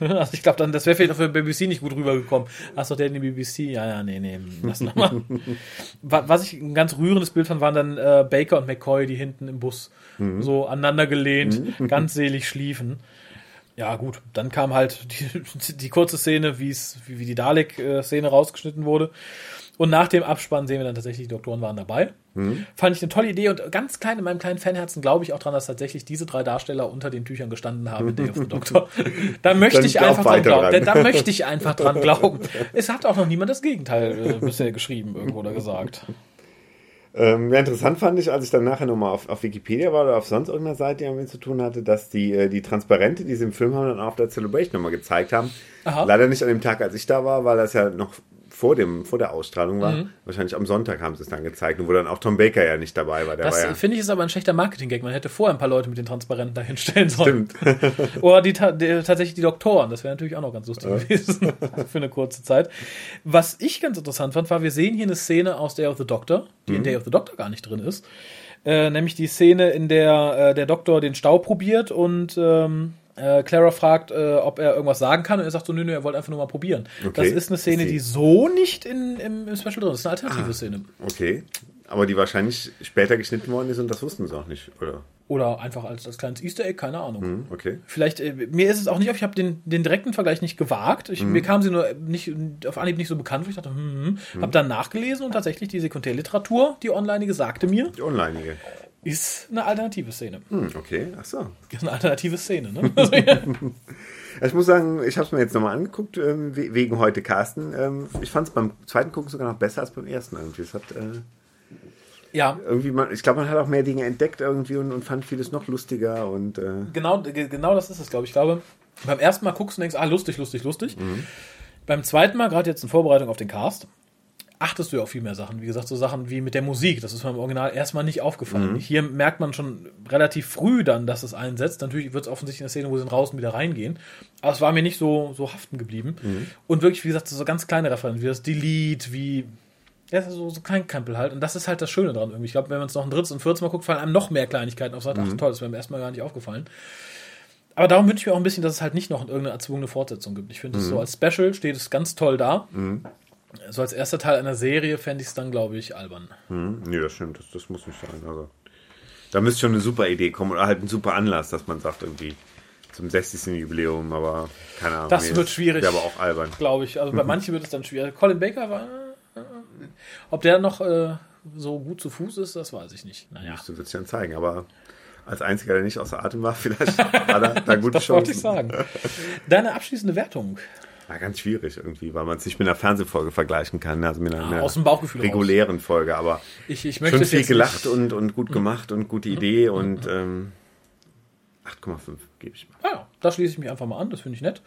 Also ich glaube dann, das wäre vielleicht auch für BBC nicht gut rübergekommen. Ach so, der in die BBC? Ja, ja, nee, nee, lass noch mal. Wa- Was ich ein ganz rührendes Bild fand, waren dann äh, Baker und McCoy, die hinten im Bus so aneinander gelehnt, ganz selig schliefen. Ja, gut, dann kam halt die, die kurze Szene, wie es, wie, wie die Dalek-Szene rausgeschnitten wurde. Und nach dem Abspann sehen wir dann tatsächlich, die Doktoren waren dabei. Mhm. Fand ich eine tolle Idee und ganz klein in meinem kleinen Fanherzen glaube ich auch dran, dass tatsächlich diese drei Darsteller unter den Tüchern gestanden haben in Day of the Doctor. Da möchte ich einfach dran glauben. dran. Da, da möchte ich einfach dran glauben. Es hat auch noch niemand das Gegenteil äh, bisher geschrieben irgendwo oder gesagt. Ähm, ja, interessant fand ich, als ich dann nachher nochmal auf, auf Wikipedia war oder auf sonst irgendeiner Seite, die damit zu tun hatte, dass die, äh, die Transparente, die sie im Film haben, dann auf der Celebration nochmal gezeigt haben. Aha. Leider nicht an dem Tag, als ich da war, weil das ja noch vor, dem, vor der Ausstrahlung war. Mhm. Wahrscheinlich am Sonntag haben sie es dann gezeigt, wo dann auch Tom Baker ja nicht dabei war. Der Das ja, finde ich ist aber ein schlechter Marketing-Gag. Man hätte vorher ein paar Leute mit den Transparenten dahin stellen sollen. Stimmt. Oder die, die, tatsächlich die Doktoren. Das wäre natürlich auch noch ganz lustig gewesen für eine kurze Zeit. Was ich ganz interessant fand, war, wir sehen hier eine Szene aus Day of the Doctor, die Mhm. in Day of the Doctor gar nicht drin ist. Äh, nämlich die Szene, in der äh, der Doktor den Stau probiert und ähm, äh, Clara fragt, äh, ob er irgendwas sagen kann und er sagt so, nö, nö, er wollte einfach nur mal probieren. Okay. Das ist eine Szene, die so nicht in, im, im Special drin ist. Das ist eine alternative Ah. Szene. Okay. Aber die wahrscheinlich später geschnitten worden ist und das wussten sie auch nicht, oder? Oder einfach als, als kleines Easter Egg, keine Ahnung. Hm, okay. Vielleicht, äh, mir ist es auch nicht ich habe den, den direkten Vergleich nicht gewagt. Ich, Mir kam sie nur nicht, auf Anhieb nicht so bekannt, wo ich dachte, hm, hm. habe dann nachgelesen und tatsächlich die Sekundärliteratur, die onlinige, sagte mir, Die Onlinige. Ist eine alternative Szene. Hm, okay. Ach so. Ist eine alternative Szene, ne? Also, ja. Ich muss sagen, ich habe es mir jetzt nochmal angeguckt, ähm, we- wegen heute Carsten. Ähm, ich fand es beim zweiten Gucken sogar noch besser als beim ersten irgendwie. Es hat äh, ja, irgendwie, man, ich glaube, man hat auch mehr Dinge entdeckt irgendwie und, und fand vieles noch lustiger und äh, genau, ge- genau das ist es, glaube ich. Ich glaube, beim ersten Mal guckst du und denkst, ah, lustig, lustig, lustig. Beim zweiten Mal, gerade jetzt in Vorbereitung auf den Cast, achtest du ja auf viel mehr Sachen. Wie gesagt, so Sachen wie mit der Musik, das ist mir im Original erstmal nicht aufgefallen. Hier merkt man schon relativ früh dann, dass es einsetzt. Natürlich wird es offensichtlich in der Szene, wo sie und wieder reingehen. Aber es war mir nicht so, so haften geblieben. Und wirklich, wie gesagt, so ganz kleine Referenzen, wie das Delete, wie. Ja, so, so kein Krempel halt. Und das ist halt das Schöne dran irgendwie. Ich glaube, wenn man es noch ein drittes und viertes Mal guckt, fallen einem noch mehr Kleinigkeiten auf. Sagt, ach toll, das wäre mir erstmal gar nicht aufgefallen. Aber darum wünsche ich mir auch ein bisschen, dass es halt nicht noch irgendeine erzwungene Fortsetzung gibt. Ich finde es so als Special steht es ganz toll da. So als erster Teil einer Serie fände ich es dann, glaube ich, albern. hm, nee, das stimmt, das, das muss nicht sein. Also, da müsste schon eine super Idee kommen oder halt ein super Anlass, dass man sagt irgendwie zum 60. Jubiläum, aber keine Ahnung. Das wird schwierig. Wäre aber auch albern. Glaube ich. Also bei manchen wird es dann schwierig. Colin Baker war. äh, Ob der noch äh, so gut zu Fuß ist, das weiß ich nicht. Naja. Das wird sich dann zeigen, aber als einziger, der nicht außer Atem war, vielleicht hat er da gute Das wollte ich Chancen. sagen. Deine abschließende Wertung. War ganz schwierig irgendwie, weil man es nicht mit einer Fernsehfolge vergleichen kann, also mit einer, einer aus dem Bauchgefühl raus. regulären Folge, aber Ich, ich möchte schon viel gelacht nicht- Mhm. und, und gut gemacht und gute Idee und ähm, 8,5 gebe ich mal. Ah ja, da schließe ich mich einfach mal an, das finde ich nett.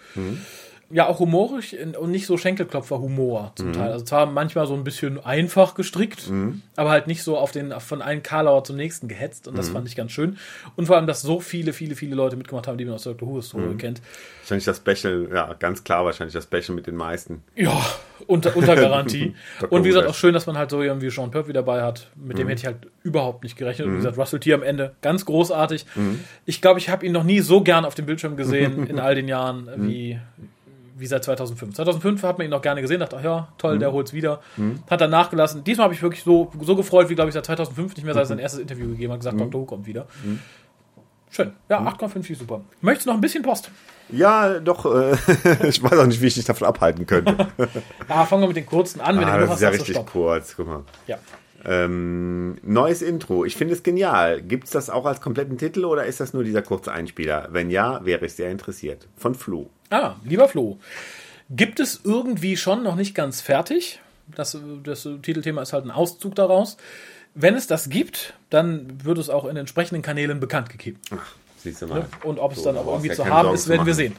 Ja, auch humorisch und nicht so Schenkelklopfer-Humor zum Teil. Also zwar manchmal so ein bisschen einfach gestrickt, aber halt nicht so auf den von einem Karlauer zum nächsten gehetzt und das fand ich ganz schön. Und vor allem, dass so viele, viele, viele Leute mitgemacht haben, die man aus der Doctor Who-Historie kennt. Wahrscheinlich das Special, ja, ganz klar wahrscheinlich das Special mit den meisten. Ja, unter, unter Garantie. Und wie gesagt, auch schön, dass man halt so jemanden wie Sean Pertwee dabei hat. Mit dem hätte ich halt überhaupt nicht gerechnet. Und wie gesagt, Russell T am Ende, ganz großartig. Ich glaube, ich habe ihn noch nie so gern auf dem Bildschirm gesehen in all den Jahren wie, wie seit 2005. 2005 hat man ihn noch gerne gesehen, dachte, ach ja, toll, der holt's wieder. Hat dann nachgelassen. Diesmal habe ich wirklich so, so gefreut, wie glaube ich seit 2005 nicht mehr, seit er sein erstes Interview gegeben hat, gesagt, Dr. Who kommt wieder. Schön. Ja, 8,5 finde ich super. Möchtest du noch ein bisschen Post? Ja, doch, äh, ich weiß auch nicht, wie ich dich davon abhalten könnte. Ah, fangen wir mit den kurzen an. Wenn ah, du das hast, ist ja richtig kurz, guck mal. Ja. Ähm, neues Intro. Ich finde es genial. Gibt es das auch als kompletten Titel oder ist das nur dieser kurze Einspieler? Wenn ja, wäre ich sehr interessiert. Von Flo. Ah, lieber Flo, gibt es irgendwie schon noch nicht ganz fertig? Das, das Titelthema ist halt ein Auszug daraus. Wenn es das gibt, dann wird es auch in entsprechenden Kanälen bekannt gegeben. Ach, siehst du mal. Und ob es So, dann da auch irgendwie zu haben Sorgen ist, werden wir sehen.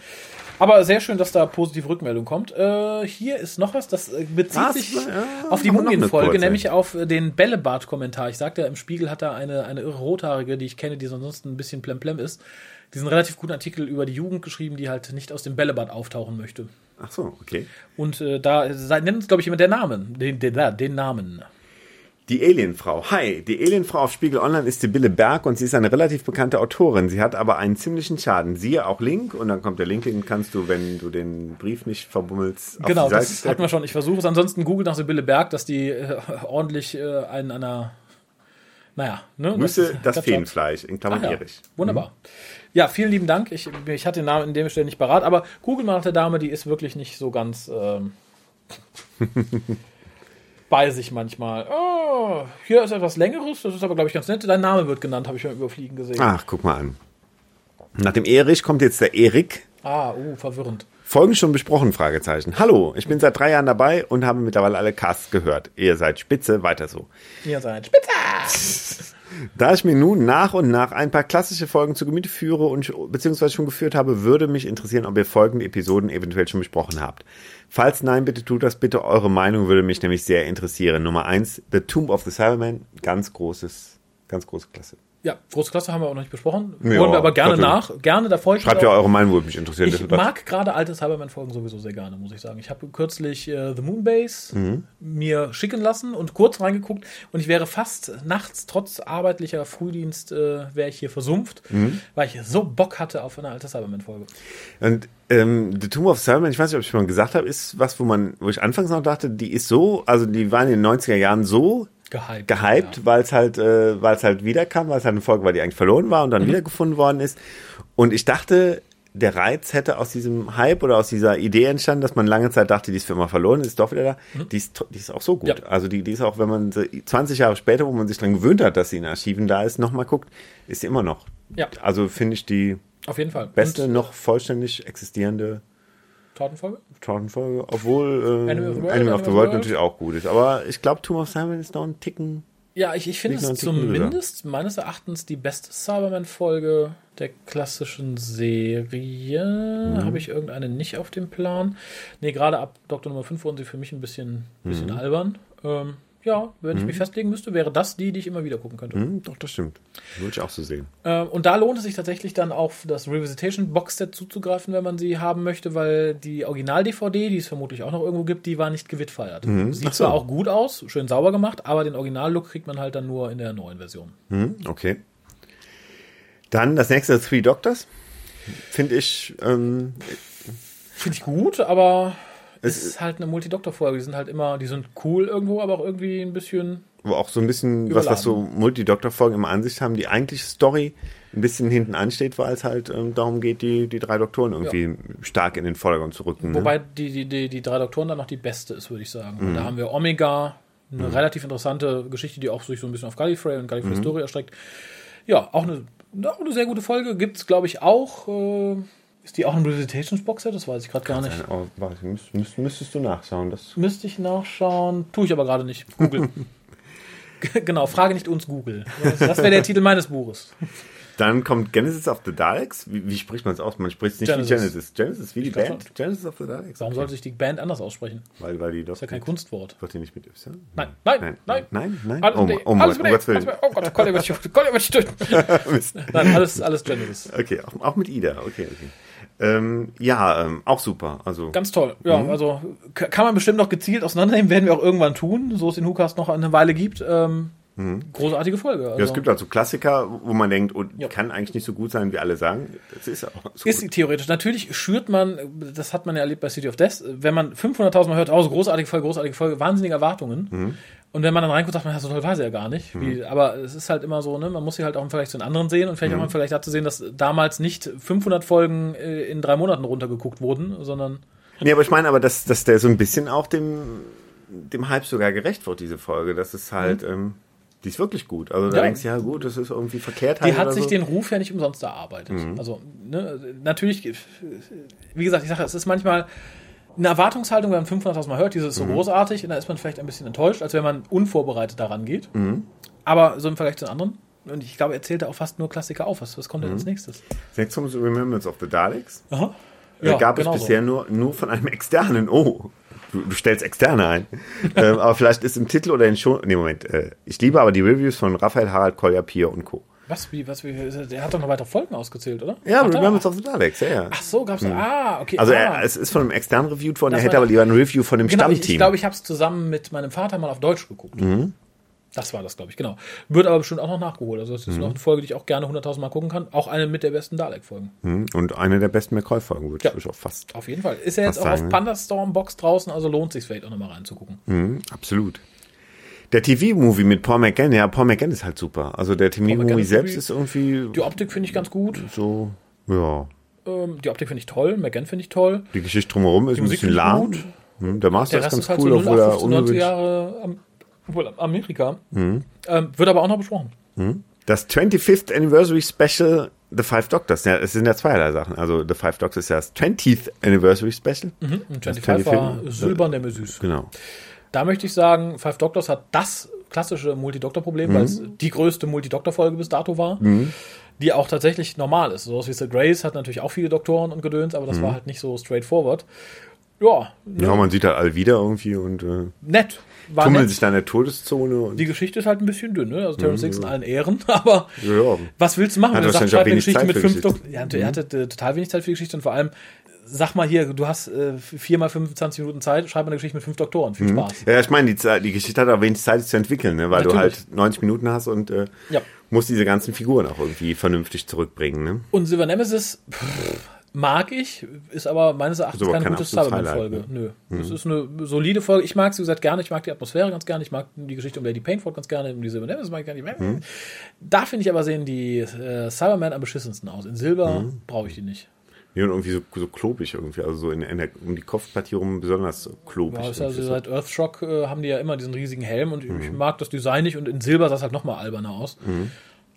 Aber sehr schön, dass da positive Rückmeldung kommt. Äh, hier ist noch was, das äh, bezieht Was? sich Ja, auf die Mumienfolge, nämlich auf den Bällebad-Kommentar. Ich sagte ja, im Spiegel hat da eine, eine irre Rothaarige, die ich kenne, die ansonsten ein bisschen plemplem ist, diesen relativ guten Artikel über die Jugend geschrieben, die halt nicht aus dem Bällebad auftauchen möchte. Ach so, okay. Und äh, da sei- nennt, glaube ich, jemand der Namen. Den, den, den Namen. Die Alienfrau. Hi, die Alienfrau auf Spiegel Online ist Sibylle Berg und sie ist eine relativ bekannte Autorin. Sie hat aber einen ziemlichen Schaden. Siehe auch Link und dann kommt der Link, den kannst du, wenn du den Brief nicht verbummelst, Genau, das hatten wir schon. Ich versuche es. Ansonsten googelt nach Sibylle Berg, dass die äh, ordentlich äh, einen einer. Naja, ne? Grüße das, schon. Feenfleisch, in Klammern Ah, ja. Erich. Wunderbar. Ja, vielen lieben Dank. Ich, ich hatte den Namen in dem Stelle nicht parat, aber google mal nach der Dame, die ist wirklich nicht so ganz. Ähm, bei sich manchmal. Oh, hier ist etwas längeres, das ist aber, glaube ich, ganz nett. Dein Name wird genannt, habe ich beim Überfliegen gesehen. Ach, guck mal an. Nach dem Erich kommt jetzt der Erik. Ah, uh, verwirrend. Folgen schon besprochen? Fragezeichen. Hallo, ich bin seit drei Jahren dabei und habe mittlerweile alle Casts gehört. Ihr seid spitze, weiter so. Ihr seid spitze! Da ich mir nun nach und nach ein paar klassische Folgen zu Gemüte führe und beziehungsweise schon geführt habe, würde mich interessieren, ob ihr folgende Episoden eventuell schon besprochen habt. Falls nein, bitte tut das bitte. Eure Meinung würde mich nämlich sehr interessieren. Nummer eins, The Tomb of the Cyberman. Ganz großes, ganz große Klasse. Ja, große Klasse haben wir auch noch nicht besprochen. Ja, Holen wir aber gerne natürlich. nach. Gerne, da freue ich mich Schreibt ja eure Meinung, würde mich interessieren. Ich mag gerade alte Cyberman-Folgen sowieso sehr gerne, muss ich sagen. Ich habe kürzlich äh, The Moonbase Mhm. mir schicken lassen und kurz reingeguckt und ich wäre fast nachts, trotz arbeitlicher Frühdienst, äh, wäre ich hier versumpft, Mhm. weil ich so Bock hatte auf eine alte Cyberman-Folge. Und ähm, The Tomb of Cyberman, ich weiß nicht, ob ich schon mal gesagt habe, ist was, wo man, wo ich anfangs noch dachte, die ist so, also die waren in den 90er Jahren so Gehypt. gehypt, weil es halt, äh, weil es halt wiederkam, weil es halt eine Folge war, die eigentlich verloren war und dann wiedergefunden worden ist. Und ich dachte, der Reiz hätte aus diesem Hype oder aus dieser Idee entstanden, dass man lange Zeit dachte, die ist für immer verloren, ist doch wieder da. Die, ist, die ist auch so gut. Ja. Also die, die ist auch, wenn man sie 20 Jahre später, wo man sich dran gewöhnt hat, dass sie in Archiven da ist, nochmal guckt, ist sie immer noch. Ja. Also finde ich die Auf jeden Fall. beste Und noch vollständig existierende Tortenfolge? Tortenfolge, obwohl äh, Enemy of the World, of the natürlich auch gut ist. Aber ich glaube, Tomb of Cyberman ist noch ein Ticken Ja, ich, ich finde es zumindest meines Erachtens die beste Cyberman-Folge der klassischen Serie. Mhm. Habe ich irgendeine nicht auf dem Plan? Nee, gerade ab Doktor Nummer 5 wurden sie für mich ein bisschen, bisschen Mhm. albern. Ähm, ja, wenn ich mich festlegen müsste, wäre das die, die ich immer wieder gucken könnte. Hm, doch, das stimmt. Würde ich auch so sehen. Ähm, und da lohnt es sich tatsächlich dann auf das Revisitation Boxset zuzugreifen, wenn man sie haben möchte, weil die Original-DVD, die es vermutlich auch noch irgendwo gibt, die war nicht gewitfeiert. Sieht Mhm. Ach so. zwar auch gut aus, schön sauber gemacht, aber den Original-Look kriegt man halt dann nur in der neuen Version. Hm, okay. Dann das nächste Three Doctors. Finde ich, ähm, Finde ich gut, aber Es es ist halt eine Multidoktor-Folge. Die sind halt immer, die sind cool irgendwo, aber auch irgendwie ein bisschen. wo auch so ein bisschen, was, was so Multi-Doktor-Folgen immer an sich haben, die eigentliche Story ein bisschen hinten ansteht, weil es halt ähm, darum geht, die, die drei Doktoren irgendwie stark in den Vordergrund zu rücken. Wobei ne? die, die, die, die drei Doktoren dann noch die beste ist, würde ich sagen. Mhm. Da haben wir Omega, eine relativ interessante Geschichte, die auch sich so ein bisschen auf Gallifrey und Gallifrey Mhm. Story erstreckt. Ja, auch eine, auch eine sehr gute Folge. Gibt es, glaube ich, auch. Äh, ist die auch im Revisitations Boxset? Das weiß ich gerade gar nicht. Oh, warte, müsst, müsst, müsstest du nachschauen. Das Müsste ich nachschauen. Tue ich aber gerade nicht. Google. genau, frage nicht uns Google. Das wäre der Titel meines Buches. Dann kommt Genesis of the Daleks. Wie, wie spricht man es aus? Man spricht es nicht Genesis. wie Genesis. Genesis wie die glaub Band? Genesis of the Daleks. Warum Okay. sollte sich die Band anders aussprechen? Weil, weil die doch. Das ist ja kein Kunstwort. Wird die nicht mit Y? Nein, nein, Nein, nein. nein, nein. Alles Oh, oh, alles mit- Willen. alles mit- Oh Gott, Gott, über dich durch. Nein, alles, alles Genesis. Okay, auch, auch mit Ida. Okay, okay. Ähm, ja, ähm, auch super. Also Ganz toll. Ja, Mhm. also kann man bestimmt noch gezielt auseinandernehmen, werden wir auch irgendwann tun, so es den Hukas noch eine Weile gibt. Ähm, Großartige Folge. Also. Mhm. ja, es gibt also Klassiker, wo man denkt, oh, Ja. kann eigentlich nicht so gut sein, wie alle sagen. Das ist auch so. Ist sie theoretisch. Natürlich schürt man, das hat man ja erlebt bei City of Death, wenn man 500.000 Mal hört, oh, so großartige Folge, großartige Folge, wahnsinnige Erwartungen. Mhm. Und wenn man dann reinguckt, sagt man, ja, so toll war sie ja gar nicht. Wie, aber es ist halt immer so, ne, man muss sie halt auch Vergleich zu den anderen sehen und vielleicht Mhm. auch im Vergleich dazu sehen, dass damals nicht 500 Folgen äh, in drei Monaten runtergeguckt wurden, sondern Nee, aber ich meine aber, dass, dass der so ein bisschen auch dem, dem Hype sogar gerecht wird, diese Folge. Das ist halt, ähm, die ist wirklich gut. Also da Ja. denkst du, ja gut, das ist irgendwie Verkehrtheit die hat oder sich so. den Ruf ja nicht umsonst erarbeitet. Mhm. Also, ne, natürlich, wie gesagt, ich sage, es ist manchmal eine Erwartungshaltung, wenn man 500.000 Mal hört, dieses ist so Mhm. großartig, und da ist man vielleicht ein bisschen enttäuscht, als wenn man unvorbereitet daran geht. Mhm. Aber so im Vergleich zu den anderen, und ich glaube, er zählte auch fast nur Klassiker auf. Was, was kommt Mhm. denn als nächstes? Next Comes Remembrance of the Daleks. Aha. äh, gab genau es so. bisher nur, nur von einem externen. Oh, du, du stellst externe ein. ähm, aber vielleicht ist im Titel oder in schon. Nee, Moment. Äh, ich liebe aber die Reviews von Raphael, Harald, Kolja, Pier und Co. Was, wie, was, wie, der hat doch noch weitere Folgen ausgezählt, oder? Ja, Hat er? Remembrance of the Daleks, ja, ja. Ach so, gab's Ah, okay. Also ah. er, es ist von einem externen reviewed worden, er Das hätte war- aber lieber ein Review von dem Genau, ich, Stammteam. ich glaube, ich habe es zusammen mit meinem Vater mal auf Deutsch geguckt. Mhm. Das war das, glaube ich, genau. Wird aber bestimmt auch noch nachgeholt. Also, das Mhm. ist noch eine Folge, die ich auch gerne 100.000 Mal gucken kann. Auch eine mit der besten Dalek-Folgen. Hm, Und eine der besten McCoy-Folgen, würde Ja. ich auch fast. Auf jeden Fall. Ist ja jetzt auch auf sagen, ne? Pandastorm Box draußen, also lohnt sich vielleicht auch nochmal reinzugucken. Hm, absolut. Der TV-Movie mit Paul McGann, ja, Paul McGann ist halt super. Also der TV-Movie selbst ist irgendwie Die Optik finde ich ganz gut. so, ja. Ähm, die Optik finde ich toll. McGann finde ich toll. Die Geschichte drumherum ist Die ein Musik bisschen lahm. Hm, der Master Der ist ganz ist halt cool, so obwohl 08, er 15, 90 ungewöhnlich. Jahre am, obwohl Amerika. Mhm. Ähm, wird aber auch noch besprochen. Das 25th Anniversary Special The Five Doctors. Ja, es sind ja zweierlei Sachen. Also The Five Doctors ist ja das 20th Anniversary Special. Mhm. Und 25 25 war. Silbern der Mesüs. Genau. Da möchte ich sagen, Five Doctors hat das klassische Multidoktor-Problem, weil es die größte Multidoktor-Folge bis dato war, die auch tatsächlich normal ist. So wie The Grace hat natürlich auch viele Doktoren und Gedöns, aber das war halt nicht so straightforward. Ja, Ja, man sieht halt alle wieder irgendwie und äh, nett. War tummeln nett. sich da in der Todeszone. Und, Die Geschichte ist halt ein bisschen dünn, ne? Also Terrence Hicks in allen Ehren, aber ja, was willst du machen, wenn du sagst, schreib eine Geschichte mit fünf. Doktoren. Ja, er hatte äh, total wenig Zeit für die Geschichte und vor allem, sag mal hier, du hast äh, vier mal 25 Minuten Zeit, schreib mal eine Geschichte mit fünf Doktoren. Viel Spaß. ja, ich meine, die, Zeit- die Geschichte hat auch wenig Zeit, sich zu entwickeln, ne? weil du Natürlich. halt 90 Minuten hast und äh, Ja. musst diese ganzen Figuren auch irgendwie vernünftig zurückbringen. Ne? Und Silver Nemesis pff, mag ich, ist aber meines Erachtens Ist aber keine kein gute Cyberman-Folge. Ne? Nö. Das ist eine solide Folge. Ich mag sie, wie gesagt, gerne. Ich mag die Atmosphäre ganz gerne. Ich mag die Geschichte um Lady Painford ganz gerne. Um die Silver Nemesis mag ich gerne. Mhm. Da finde ich aber sehen die äh, Cyberman am beschissensten aus. In Silber Mhm. brauche ich die nicht. Ja, und irgendwie so, so klobig irgendwie, also so in, in der, um die Kopfpartie rum besonders so klobig. Ja, ist also seit Earthshock äh, haben die ja immer diesen riesigen Helm und Mhm. ich mag das Design nicht und in Silber sah es halt nochmal alberner aus.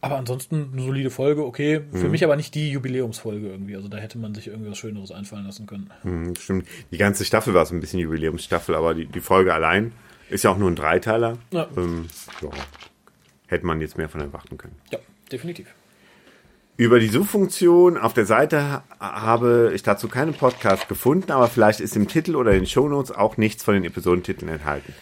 Aber ansonsten eine solide Folge, okay. Mhm. Für mich aber nicht die Jubiläumsfolge irgendwie. Also da hätte man sich irgendwie was Schöneres einfallen lassen können. Mhm, stimmt. Die ganze Staffel war so ein bisschen Jubiläumsstaffel, aber die, die Folge allein ist ja auch nur ein Dreiteiler. Ja. Ähm, ja. Hätte man jetzt mehr von erwarten können. Ja, definitiv. Über die Suchfunktion auf der Seite ha- habe ich dazu keinen Podcast gefunden, aber vielleicht ist im Titel oder in den Shownotes auch nichts von den Episodentiteln enthalten.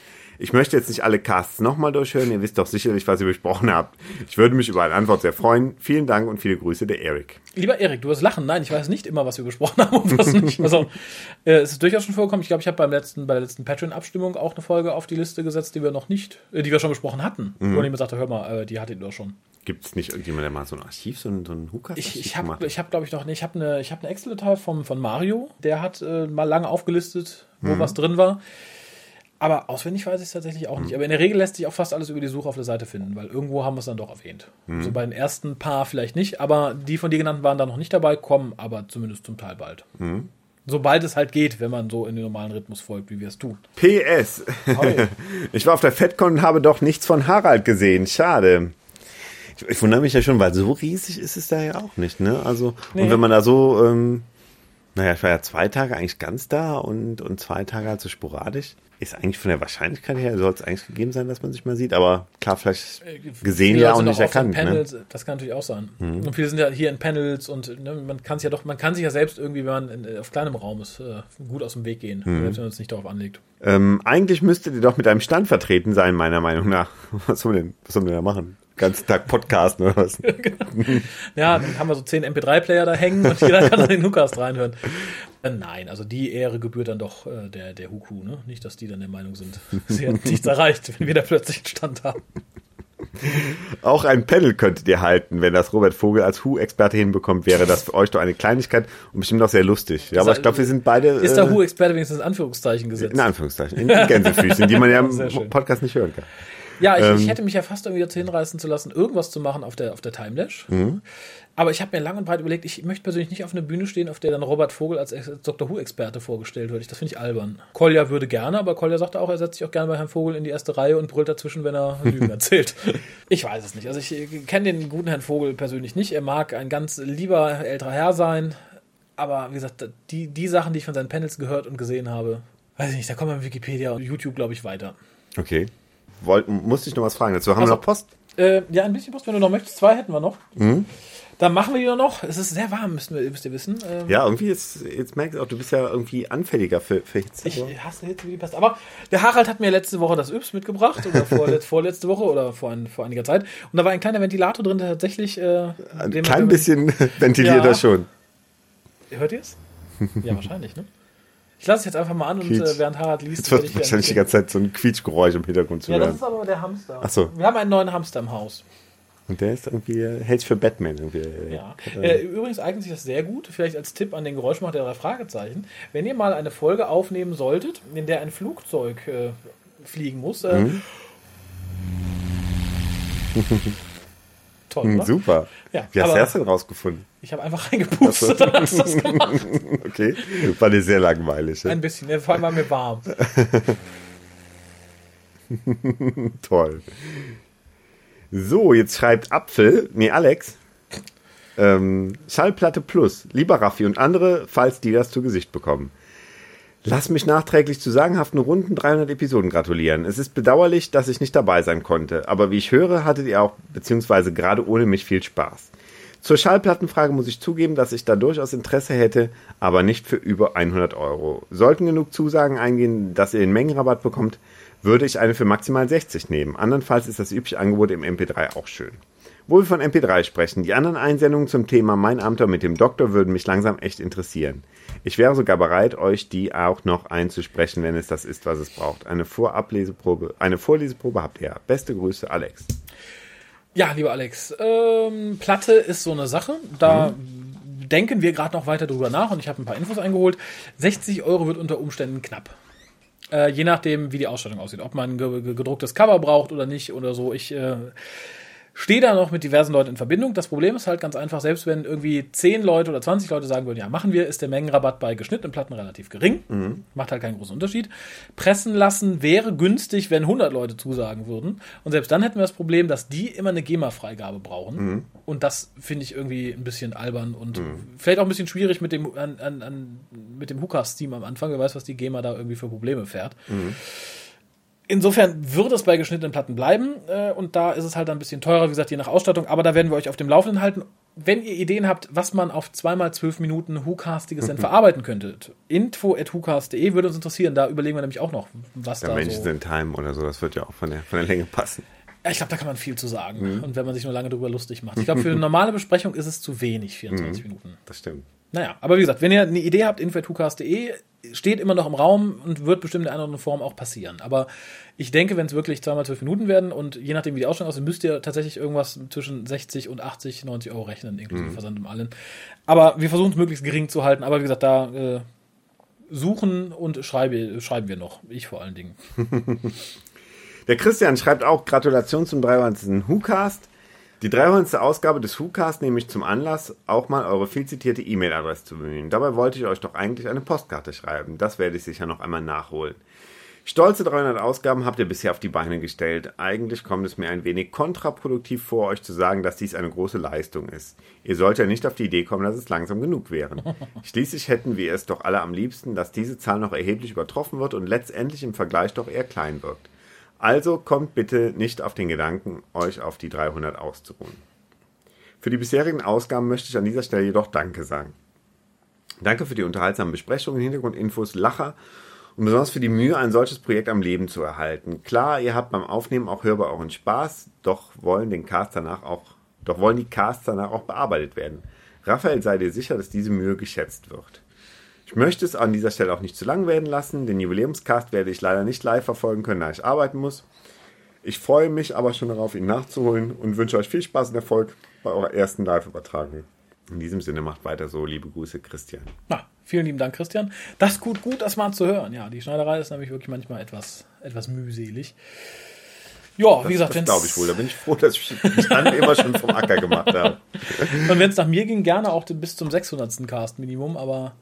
Ich möchte jetzt nicht alle Casts nochmal durchhören, ihr wisst doch sicherlich, was ihr besprochen habt. Ich würde mich über eine Antwort sehr freuen. Vielen Dank und viele Grüße, der Erik. Lieber Erik, du wirst lachen. Nein, ich weiß nicht immer, was wir besprochen haben und was nicht. Also, äh, es ist durchaus schon vorgekommen. Ich glaube, ich habe beim letzten, bei der letzten Patreon-Abstimmung auch eine Folge auf die Liste gesetzt, die wir noch nicht, äh, die wir schon besprochen hatten. Mhm. Wo jemand sagte, hör mal, äh, die hattet ihr doch schon. Gibt es nicht irgendjemand, der mal so ein Archiv, so ein, so ein Hukas Ich, ich habe, ich hab, glaube ich, noch, nee, ich habe eine, habe eine Excel-Datei von Mario. Der hat äh, mal lange aufgelistet, wo was drin war. Aber auswendig weiß ich es tatsächlich auch nicht. Aber in der Regel lässt sich auch fast alles über die Suche auf der Seite finden, weil irgendwo haben wir es dann doch erwähnt. So bei den ersten paar vielleicht nicht, aber die von dir genannten waren da noch nicht dabei, kommen aber zumindest zum Teil bald. Sobald es halt geht, wenn man so in den normalen Rhythmus folgt, wie wir es tun. PS. Hi. Ich war auf der FedCon und habe doch nichts von Harald gesehen. Schade. Ich, ich wundere mich ja schon, weil so riesig ist es da ja auch nicht, ne? Also, Nee. und wenn man da so, ähm, naja, ich war ja zwei Tage eigentlich ganz da und, und zwei Tage halt so sporadisch. Ist eigentlich von der Wahrscheinlichkeit her, soll es eigentlich gegeben sein, dass man sich mal sieht, aber klar, vielleicht gesehen Viele ja sind nicht erkannt. Ne? Panels, Das kann natürlich auch sein. Und viele sind ja hier in Panels und ne, man kann es ja doch, man kann sich ja selbst irgendwie, wenn man in, auf kleinem Raum ist, äh, gut aus dem Weg gehen, selbst wenn man es nicht darauf anlegt. Ähm, eigentlich müsstet ihr doch mit einem Stand vertreten sein, meiner Meinung nach. Was sollen wir denn, was sollen wir da machen? Ganzen Tag Podcasten oder was? Ja, dann haben wir so zehn MP3-Player da hängen und jeder kann dann den Hookast reinhören. Äh, Nein, also die Ehre gebührt dann doch äh, der, der Huku, ne? Nicht, dass die dann der Meinung sind, sie hat nichts erreicht, wenn wir da plötzlich einen Stand haben. Auch ein Panel könntet ihr halten, wenn das Robert Vogel als Who-Experte hinbekommt, wäre das für euch doch eine Kleinigkeit und bestimmt auch sehr lustig. Ja, aber ich glaube, wir sind beide Ist der äh, Who-Experte wenigstens in Anführungszeichen gesetzt? in Anführungszeichen, in Gänsefüßchen, die man ja im Podcast nicht hören kann. Ja, ich, Ähm. ich hätte mich ja fast irgendwie dazu hinreißen zu lassen, irgendwas zu machen auf der, auf der Timelash. Mhm. Aber ich habe mir lang und breit überlegt, ich möchte persönlich nicht auf einer Bühne stehen, auf der dann Robert Vogel als Ex- Dr. Who-Experte vorgestellt wird. Ich- Das finde ich albern. Kolja würde gerne, aber Kolja sagte auch, er setzt sich auch gerne bei Herrn Vogel in die erste Reihe und brüllt dazwischen, wenn er Lügen erzählt. Ich weiß es nicht. Also ich kenne den guten Herrn Vogel persönlich nicht. Er mag ein ganz lieber älterer Herr sein. Aber wie gesagt, die, die Sachen, die ich von seinen Panels gehört und gesehen habe, weiß ich nicht, da kommen wir mit Wikipedia und YouTube, glaube ich, weiter. Okay. Wollten, musste ich noch was fragen dazu. Haben Also- wir noch Post? Äh, ja, ein bisschen Post, wenn du noch möchtest. Zwei hätten wir noch. Mhm. Dann machen wir die noch. Es ist sehr warm, müsst ihr, müsst ihr wissen. Ähm, Ja, irgendwie jetzt, jetzt merkst du auch, du bist ja irgendwie anfälliger für, für Hitze. Ich hasse Hitze wie die Pest. Aber der Harald hat mir letzte Woche das Yps mitgebracht. Oder vorletz, vorletzte Woche oder vor, ein, vor einiger Zeit. Und da war ein kleiner Ventilator drin, der tatsächlich. Äh, ein klein bisschen ventiliert Ja. er schon. Hört ihr es? Ja, wahrscheinlich, ne? Ich lasse es jetzt einfach mal an und Quietsch. äh, während Harald liest, Jetzt werde wird ich wahrscheinlich die ganze Zeit so ein Quietschgeräusch im Hintergrund zu Ja, das hören. ist aber der Hamster. Ach so. Wir haben einen neuen Hamster im Haus. Und der ist irgendwie, äh, hält sich für Batman irgendwie. Ja. Äh, Äh, übrigens eignet sich das sehr gut, vielleicht als Tipp an den Geräuschmacher der drei Fragezeichen. Wenn ihr mal eine Folge aufnehmen solltet, in der ein Flugzeug äh, fliegen muss, äh, Toll, Hm, oder? super. Ja, Wie hast du das denn rausgefunden? Ich habe einfach reingepustet, dann hast du das gemacht. Okay. War dir sehr langweilig. Ein bisschen, ja, vor allem war mir warm. Toll. So, jetzt schreibt Apfel, nee, Alex. Ähm, Schallplatte Plus, lieber Raffi und andere, falls die das zu Gesicht bekommen. Lass mich nachträglich zu sagenhaften runden 300 Episoden gratulieren. Es ist bedauerlich, dass ich nicht dabei sein konnte, aber wie ich höre, hattet ihr auch, beziehungsweise gerade ohne mich viel Spaß. Zur Schallplattenfrage muss ich zugeben, dass ich da durchaus Interesse hätte, aber nicht für über 100 Euro. Sollten genug Zusagen eingehen, dass ihr den Mengenrabatt bekommt, würde ich eine für maximal 60 nehmen. Andernfalls ist das übliche Angebot im MP3 auch schön. Wo wir von MP3 sprechen, die anderen Einsendungen zum Thema Mein Amter mit dem Doktor würden mich langsam echt interessieren. Ich wäre sogar bereit, euch die auch noch einzusprechen, wenn es das ist, was es braucht. Eine Vorableseprobe, eine Vorleseprobe habt ihr. Beste Grüße, Alex. Ja, lieber Alex, ähm, Platte ist so eine Sache. Da denken wir gerade noch weiter drüber nach und ich habe ein paar Infos eingeholt. 60 Euro wird unter Umständen knapp. Äh, je nachdem, wie die Ausstattung aussieht. Ob man ein ge ge- gedrucktes Cover braucht oder nicht oder so. Ich äh, stehe da noch mit diversen Leuten in Verbindung. Das Problem ist halt ganz einfach, selbst wenn irgendwie 10 Leute oder 20 Leute sagen würden, ja, machen wir, ist der Mengenrabatt bei geschnittenen Platten relativ gering. Macht halt keinen großen Unterschied. Pressen lassen wäre günstig, wenn 100 Leute zusagen würden. Und selbst dann hätten wir das Problem, dass die immer eine GEMA-Freigabe brauchen. Und das finde ich irgendwie ein bisschen albern und vielleicht auch ein bisschen schwierig mit dem, an, an, an, mit dem Hookah-Steam am Anfang. Wer weiß, was die GEMA da irgendwie für Probleme fährt. Insofern wird es bei geschnittenen Platten bleiben äh, und da ist es halt ein bisschen teurer, wie gesagt, je nach Ausstattung, aber da werden wir euch auf dem Laufenden halten. Wenn ihr Ideen habt, was man auf zweimal zwölf Minuten Whocastiges denn verarbeiten könnte, info at whocast.de würde uns interessieren, da überlegen wir nämlich auch noch, was Der da Menschen so... sind Time oder so, das wird ja auch von der, von der Länge passen. Ja, ich glaube, da kann man viel zu sagen Mhm. und wenn man sich nur lange drüber lustig macht. Ich glaube, für eine normale Besprechung ist es zu wenig, Mhm. 24 Minuten. Das stimmt. Naja, aber wie gesagt, wenn ihr eine Idee habt, info.hucast.de steht immer noch im Raum und wird bestimmt in einer anderen Form auch passieren. Aber ich denke, wenn es wirklich zweimal zwölf Minuten werden und je nachdem, wie die Ausstellung aussieht, müsst ihr tatsächlich irgendwas zwischen 60 und 80, 90 Euro rechnen, inklusive Versand und allem. Aber wir versuchen es möglichst gering zu halten. Aber wie gesagt, da äh, suchen und schreibe, schreiben wir noch. Ich vor allen Dingen. Der Christian schreibt auch Gratulation zum 300. WhoCast. Die 300. Ausgabe des WhoCast nehme ich zum Anlass, auch mal eure viel zitierte E-Mail-Adresse zu bemühen. Dabei wollte ich euch doch eigentlich eine Postkarte schreiben. Das werde ich sicher noch einmal nachholen. Stolze 300 Ausgaben habt ihr bisher auf die Beine gestellt. Eigentlich kommt es mir ein wenig kontraproduktiv vor, euch zu sagen, dass dies eine große Leistung ist. Ihr sollt ja nicht auf die Idee kommen, dass es langsam genug wären. Schließlich hätten wir es doch alle am liebsten, dass diese Zahl noch erheblich übertroffen wird und letztendlich im Vergleich doch eher klein wirkt. Also kommt bitte nicht auf den Gedanken, euch auf die 300 auszuruhen. Für die bisherigen Ausgaben möchte ich an dieser Stelle jedoch Danke sagen. Danke für die unterhaltsamen Besprechungen, Hintergrundinfos, Lacher und besonders für die Mühe, ein solches Projekt am Leben zu erhalten. Klar, ihr habt beim Aufnehmen auch hörbar euren Spaß, doch wollen den Cast danach auch, doch wollen die Casts danach auch bearbeitet werden. Raphael, sei dir sicher, dass diese Mühe geschätzt wird. Ich möchte es an dieser Stelle auch nicht zu lang werden lassen. Den Jubiläumscast werde ich leider nicht live verfolgen können, da ich arbeiten muss. Ich freue mich aber schon darauf, ihn nachzuholen und wünsche euch viel Spaß und Erfolg bei eurer ersten Live-Übertragung. In diesem Sinne macht weiter so. Liebe Grüße, Christian. Na, vielen lieben Dank, Christian. Das ist gut, gut, das mal zu hören. Ja, die Schneiderei ist nämlich wirklich manchmal etwas, etwas mühselig. Ja, wie gesagt, das glaube ich wohl. Da bin ich froh, dass ich mich dann immer schon vom Acker gemacht habe. Und wenn es nach mir ging, gerne auch bis zum 600. Cast Minimum, aber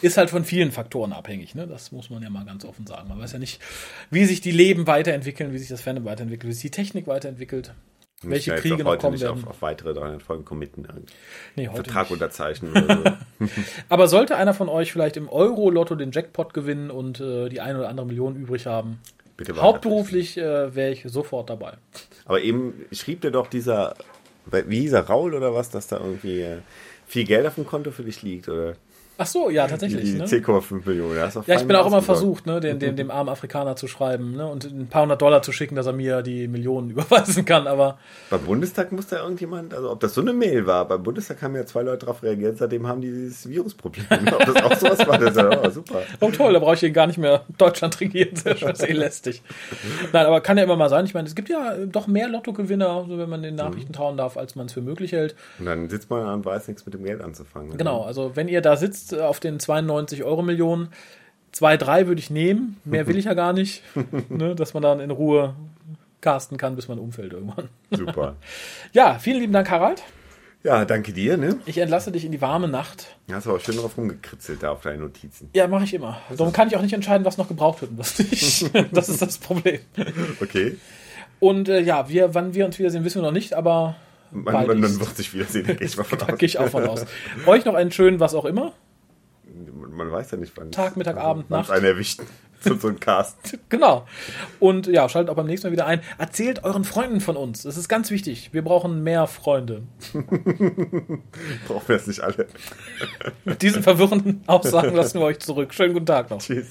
ist halt von vielen Faktoren abhängig. Ne? Das muss man ja mal ganz offen sagen. Man weiß ja nicht, wie sich die Leben weiterentwickeln, wie sich das Fandom weiterentwickelt, wie sich die Technik weiterentwickelt, welche ich Kriege noch heute kommen nicht werden. auf, auf weitere 300 Folgen committen. Einen Nee, Vertrag nicht. unterzeichnen oder so. Aber sollte einer von euch vielleicht im Euro-Lotto den Jackpot gewinnen und äh, die eine oder andere Million übrig haben, hauptberuflich äh, wäre ich sofort dabei. Aber eben schrieb dir doch dieser, wie hieß er, Raul oder was, dass da irgendwie äh, viel Geld auf dem Konto für dich liegt oder Ach so, ja, die tatsächlich. Ne? 10,5 Millionen. Das doch Ja, ich bin auch immer versucht, ne, den, dem, dem armen Afrikaner zu schreiben ne, und ein paar hundert Dollar zu schicken, dass er mir die Millionen überweisen kann. Aber Beim Bundestag muss da irgendjemand, also ob das so eine Mail war, beim Bundestag haben ja zwei Leute darauf reagiert, seitdem haben die dieses Virusproblem. ob das auch sowas war, das ist ja oh, super. oh toll, da brauche ich ihn gar nicht mehr Deutschland regieren. Sehr schön, ist eh lästig. Nein, aber kann ja immer mal sein. Ich meine, es gibt ja doch mehr Lottogewinner, so wenn man den Nachrichten trauen darf, als man es für möglich hält. Und dann sitzt man und weiß nichts mit dem Geld anzufangen. Genau, also wenn ihr da sitzt äh, auf den 92 Euro Millionen, zwei, drei würde ich nehmen. Mehr will ich ja gar nicht. ne, dass man dann in Ruhe casten kann, bis man umfällt irgendwann. Super. Ja, vielen lieben Dank, Harald. Ja, danke dir, ne? Ich entlasse dich in die warme Nacht. Du hast aber schön drauf rumgekritzelt da auf deine Notizen. Ja, mache ich immer. Darum kann ich auch nicht entscheiden, was noch gebraucht wird und was nicht. das ist das Problem. Okay. Und äh, ja, wir, wann wir uns wiedersehen, wissen wir noch nicht, aber Man, man, wird sich wiedersehen, gehe ich mal von da aus. gehe ich auch von aus. Euch noch einen schönen, was auch immer. Man weiß ja nicht, wann. Tag, Mittag, Abend, Nacht. einen erwischt. So, so ein Cast. Genau. Und ja, schaltet auch beim nächsten Mal wieder ein. Erzählt euren Freunden von uns. Das ist ganz wichtig. Wir brauchen mehr Freunde. Brauchen wir es nicht alle. Mit diesen verwirrenden Aussagen lassen wir euch zurück. Schönen guten Tag noch. Tschüss.